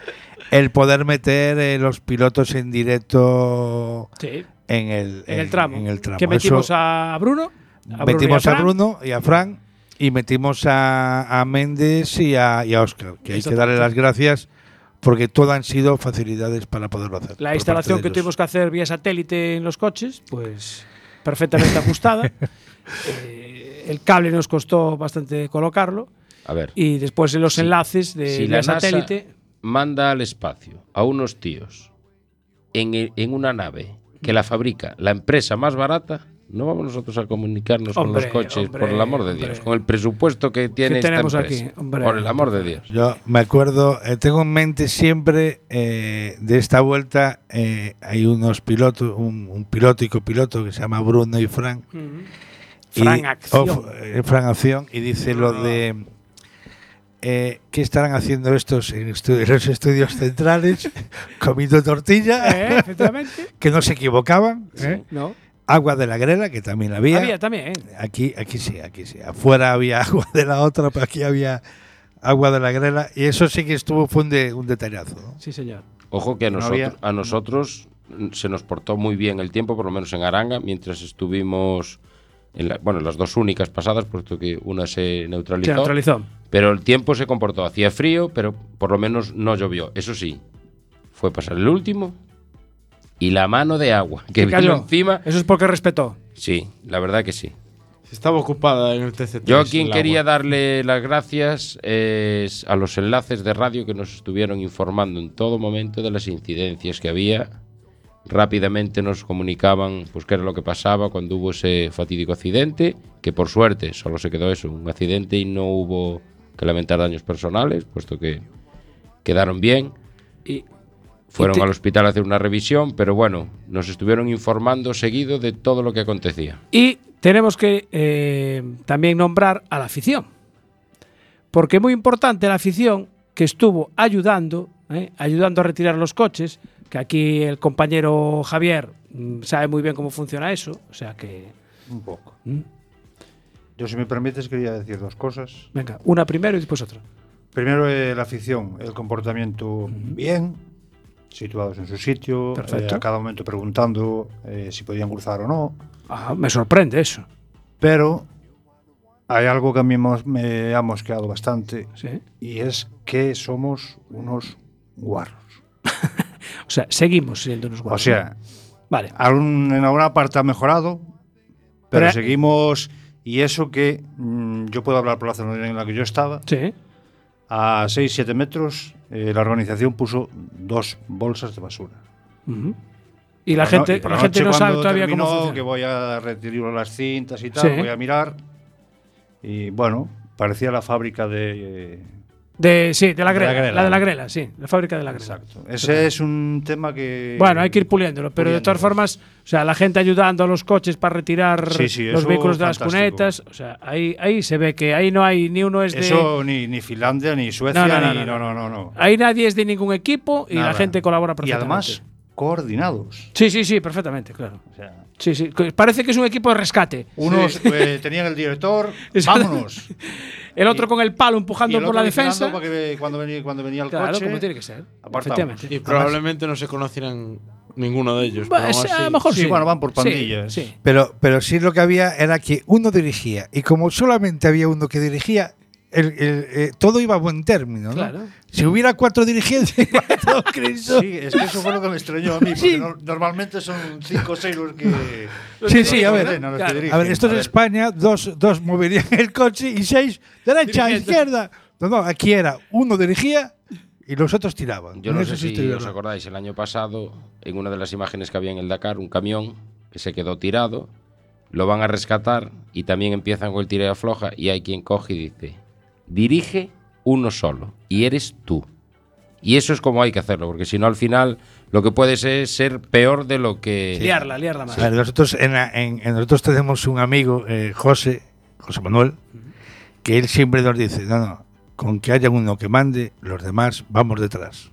el poder meter eh, los pilotos en directo Sí, en el, en el tramo. en el tramo. Que metimos Eso- a Bruno. a Bruno metimos a, Fran. Bruno y a Fran y metimos a, a Méndez y a, y a Oscar, que hay que darle las gracias porque todo han sido facilidades para poderlo hacer. La instalación que tuvimos que hacer vía satélite en los coches, pues perfectamente ajustada. Eh, el cable nos costó bastante colocarlo. A ver, Y después en los enlaces de si la NASA satélite. manda al espacio a unos tíos en, el- en una nave que la fabrica la empresa más barata, no vamos nosotros a comunicarnos Hombre, con los coches, hombre, por el amor de hombre. Dios, con el presupuesto que tiene esta tenemos empresa. aquí, hombre. por el amor de Dios. Yo me acuerdo, eh, tengo en mente siempre eh, de esta vuelta, eh, hay unos pilotos, un, un piloto y copiloto que se llama Bruno y Fran. Ujú. y- Fran Acción. f- eh, Fran Acción, y dice lo de eh, ¿qué estarán haciendo estos en estu- en los estudios centrales? Comiendo tortilla, Eh, efectivamente. que no se equivocaban. ¿eh? No. Agua de la grela, que también la había. Había también. ¿eh? Aquí, aquí sí, aquí sí. Afuera había agua de la otra, pero aquí había agua de la grela. Y eso sí que estuvo, fue un, de- un detallazo. ¿no? Sí, señor. Ojo que a No nosotros, había- a nosotros se nos portó muy bien el tiempo, por lo menos en Aranga, mientras estuvimos, la- bueno, las dos únicas pasadas, puesto que una se neutralizó. Se neutralizó. Pero el tiempo se comportó, hacía frío, pero por lo menos no llovió. Eso sí, fue pasar el último y la mano de agua que vino cayó. encima. Eso es porque respetó. Sí, la verdad que sí. Estaba ocupada en el TC3. Yo a quien quería agua. darle las gracias es a los enlaces de radio que nos estuvieron informando en todo momento de las incidencias que había. Rápidamente nos comunicaban pues qué era lo que pasaba cuando hubo ese fatídico accidente, que por suerte solo se quedó eso, un accidente y no hubo que lamentar daños personales, puesto que quedaron bien. Y Fueron te- al hospital a hacer una revisión, pero bueno, nos estuvieron informando seguido de todo lo que acontecía. Y tenemos que eh, también nombrar a la afición. Porque muy importante la afición que estuvo ayudando, eh, ayudando a retirar los coches, que aquí el compañero Javier mm, sabe muy bien cómo funciona eso, o sea que, Un poco. ¿Mm? Yo, si me permites, quería decir dos cosas. venga, una primero y después otra. Primero, eh, la afición, el comportamiento bien, situados en su sitio, Perfecto. eh, a cada momento preguntando eh, si podían cruzar o no. Ah, me sorprende eso. Pero hay algo que a mí me ha mosqueado bastante ¿sí? y es que somos unos guarros. O sea, seguimos siendo unos O guapos. sea, vale. en alguna parte ha mejorado, pero, Pero- seguimos. Y eso que mm, yo puedo hablar por la zona en la que yo estaba, Sí. a 6-7 metros, eh, la organización puso dos bolsas de basura. Y la gente, no- y la la gente no sabe todavía cómo terminó, funciona. que voy a retirar las cintas y tal, Sí. voy a mirar. Y bueno, parecía la fábrica de. De, sí, de la De la grela. La de la grela, sí. La fábrica de la grela. Exacto. Ese es un tema que. Bueno, hay que ir puliéndolo, pero de todas formas, o sea, la gente ayudando a los coches para retirar Sí, sí, los vehículos de las cunetas, o sea, ahí, ahí se ve que ahí no hay ni uno es de Eso ni, ni Finlandia, ni Suecia, No, no, no, ni. no, No, no, no. ahí nadie es de ningún equipo y la gente colabora Y perfectamente. además, coordinados. Sí, sí, sí, perfectamente, claro. O sea, Sí, sí, parece que es un equipo de rescate. unos eh, tenían el director, vámonos. El otro con el palo Y empujando el por otro la defensa. para que cuando venía, cuando venía el Claro, coche. como tiene que ser. Efectivamente. Y probablemente no se conocieran ninguno de ellos. Bueno, pero sí, a lo mejor Sí, sí. bueno, van por Sí, pandillas. Sí. Pero, pero sí lo que había era que uno dirigía y como solamente había uno que dirigía, el- el- eh, todo iba a buen término. ¿no? Claro. Si hubiera cuatro dirigentes, todo Cristo. Sí, es que eso fue lo que me extrañó a mí, porque no- normalmente son cinco o seis los que. Sí, sí, a los que ver. ordenan, los que claro. dirigen. A ver, esto es A ver, España, dos, dos moverían el coche y seis derecha, Dirigiendo. izquierda. No, no, aquí era uno dirigía y los otros tiraban. Yo no eso sé sí si os acordáis, el año pasado, en una de las imágenes que había en el Dakar, un camión que se quedó tirado, lo van a rescatar y también empiezan con el tira y afloja y hay quien coge y dice, dirige uno solo y eres tú. Y eso es como hay que hacerlo, porque si no al final lo que puedes es ser peor de lo que... Liarla, liarla más. Nosotros, en, la- en- en nosotros tenemos un amigo, eh, José, José Manuel, que él siempre nos dice, no, no, con que haya uno que mande, los demás vamos detrás.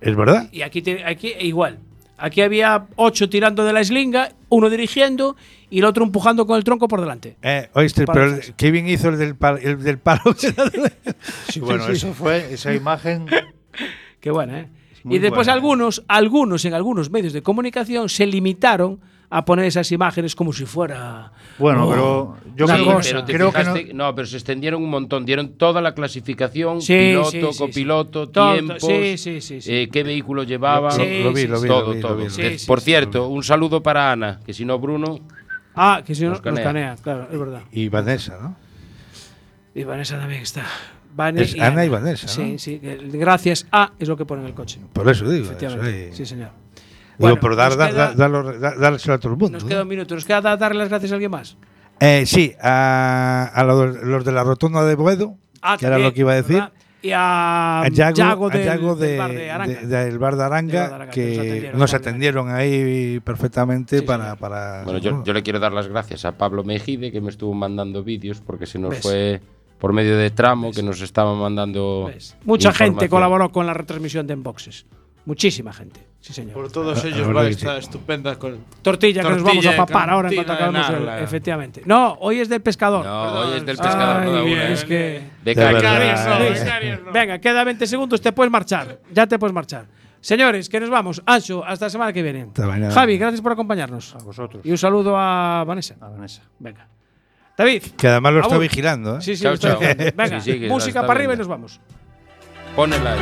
¿Es verdad? Y aquí, te- aquí igual. Aquí había ocho tirando de la eslinga, uno dirigiendo y el otro empujando con el tronco por delante. Eh, oíste, Para pero el- qué bien hizo el del, palo- el del palo. Sí, bueno, eso fue, esa imagen. Qué buena, ¿eh? muy Y después buena. algunos, algunos en algunos medios de comunicación se limitaron a poner esas imágenes como si fuera. Bueno, Oh, pero yo una creo, pero te creo que no, fijaste- no, pero se extendieron un montón, dieron toda la clasificación, Sí, piloto, sí, sí, copiloto, sí. Tiempos, sí, sí, sí, sí. eh, qué vehículo llevaba, Sí, lo vi, sí, lo sí. vi, todo, lo vi, lo todo. vi, lo vi. Sí, sí, Por sí. cierto, un saludo para Ana, que si no Bruno, Ah, que si no Nos nos canea. canea, claro, es verdad. Y Vanessa, ¿no? Y Vanessa también está. Vane Es Ana y Vanessa, Sí, ¿no? sí. que Gracias a es lo que pone en el coche. Por eso digo. Efectivamente. eso ahí. Sí, señor. Digo, Bueno, por dar, nos dar, queda- dar- darlo- dar- dárselo a todo el mundo. Nos ¿no? queda un minuto. Nos queda da- darle las gracias a alguien más. Eh, sí, a, a los, los de la rotonda de Boedo, Ah, que era lo que iba a decir. ¿verdad? Y a, A Yago, del, del de- bar de Aranga. de- del bar de Aranga, que nos atendieron nos también. atendieron ahí perfectamente Sí, para, para. bueno, yo, yo le quiero dar las gracias a Pablo Mejide, que me estuvo mandando vídeos, porque se nos ¿Ves? fue por medio de tramo, que nos estaba mandando... Mucha gente colaboró con la retransmisión de Enboxes. Muchísima gente. Sí, señor. Por todos La ellos va que esta sí. estupenda con Tortilla, que nos vamos Tortilla a papar ahora en cuanto de acabemos el-. Efectivamente. No, hoy es del pescador. No, hoy es del Ay, pescador. no bien, una, es ¿eh? que. Venga, queda 20 segundos, te puedes marchar. Ya te puedes marchar. Señores, que nos vamos. Ancho, hasta la semana que viene. Hasta mañana. Javi, gracias por acompañarnos. a vosotros, Y un saludo a Vanessa. a Vanessa. Venga. David. Que además lo está vigilando. ¿eh? Sí, sí, Chao, lo chao. Venga, Sí, sí, música para arriba y nos vamos. Ponela ahí.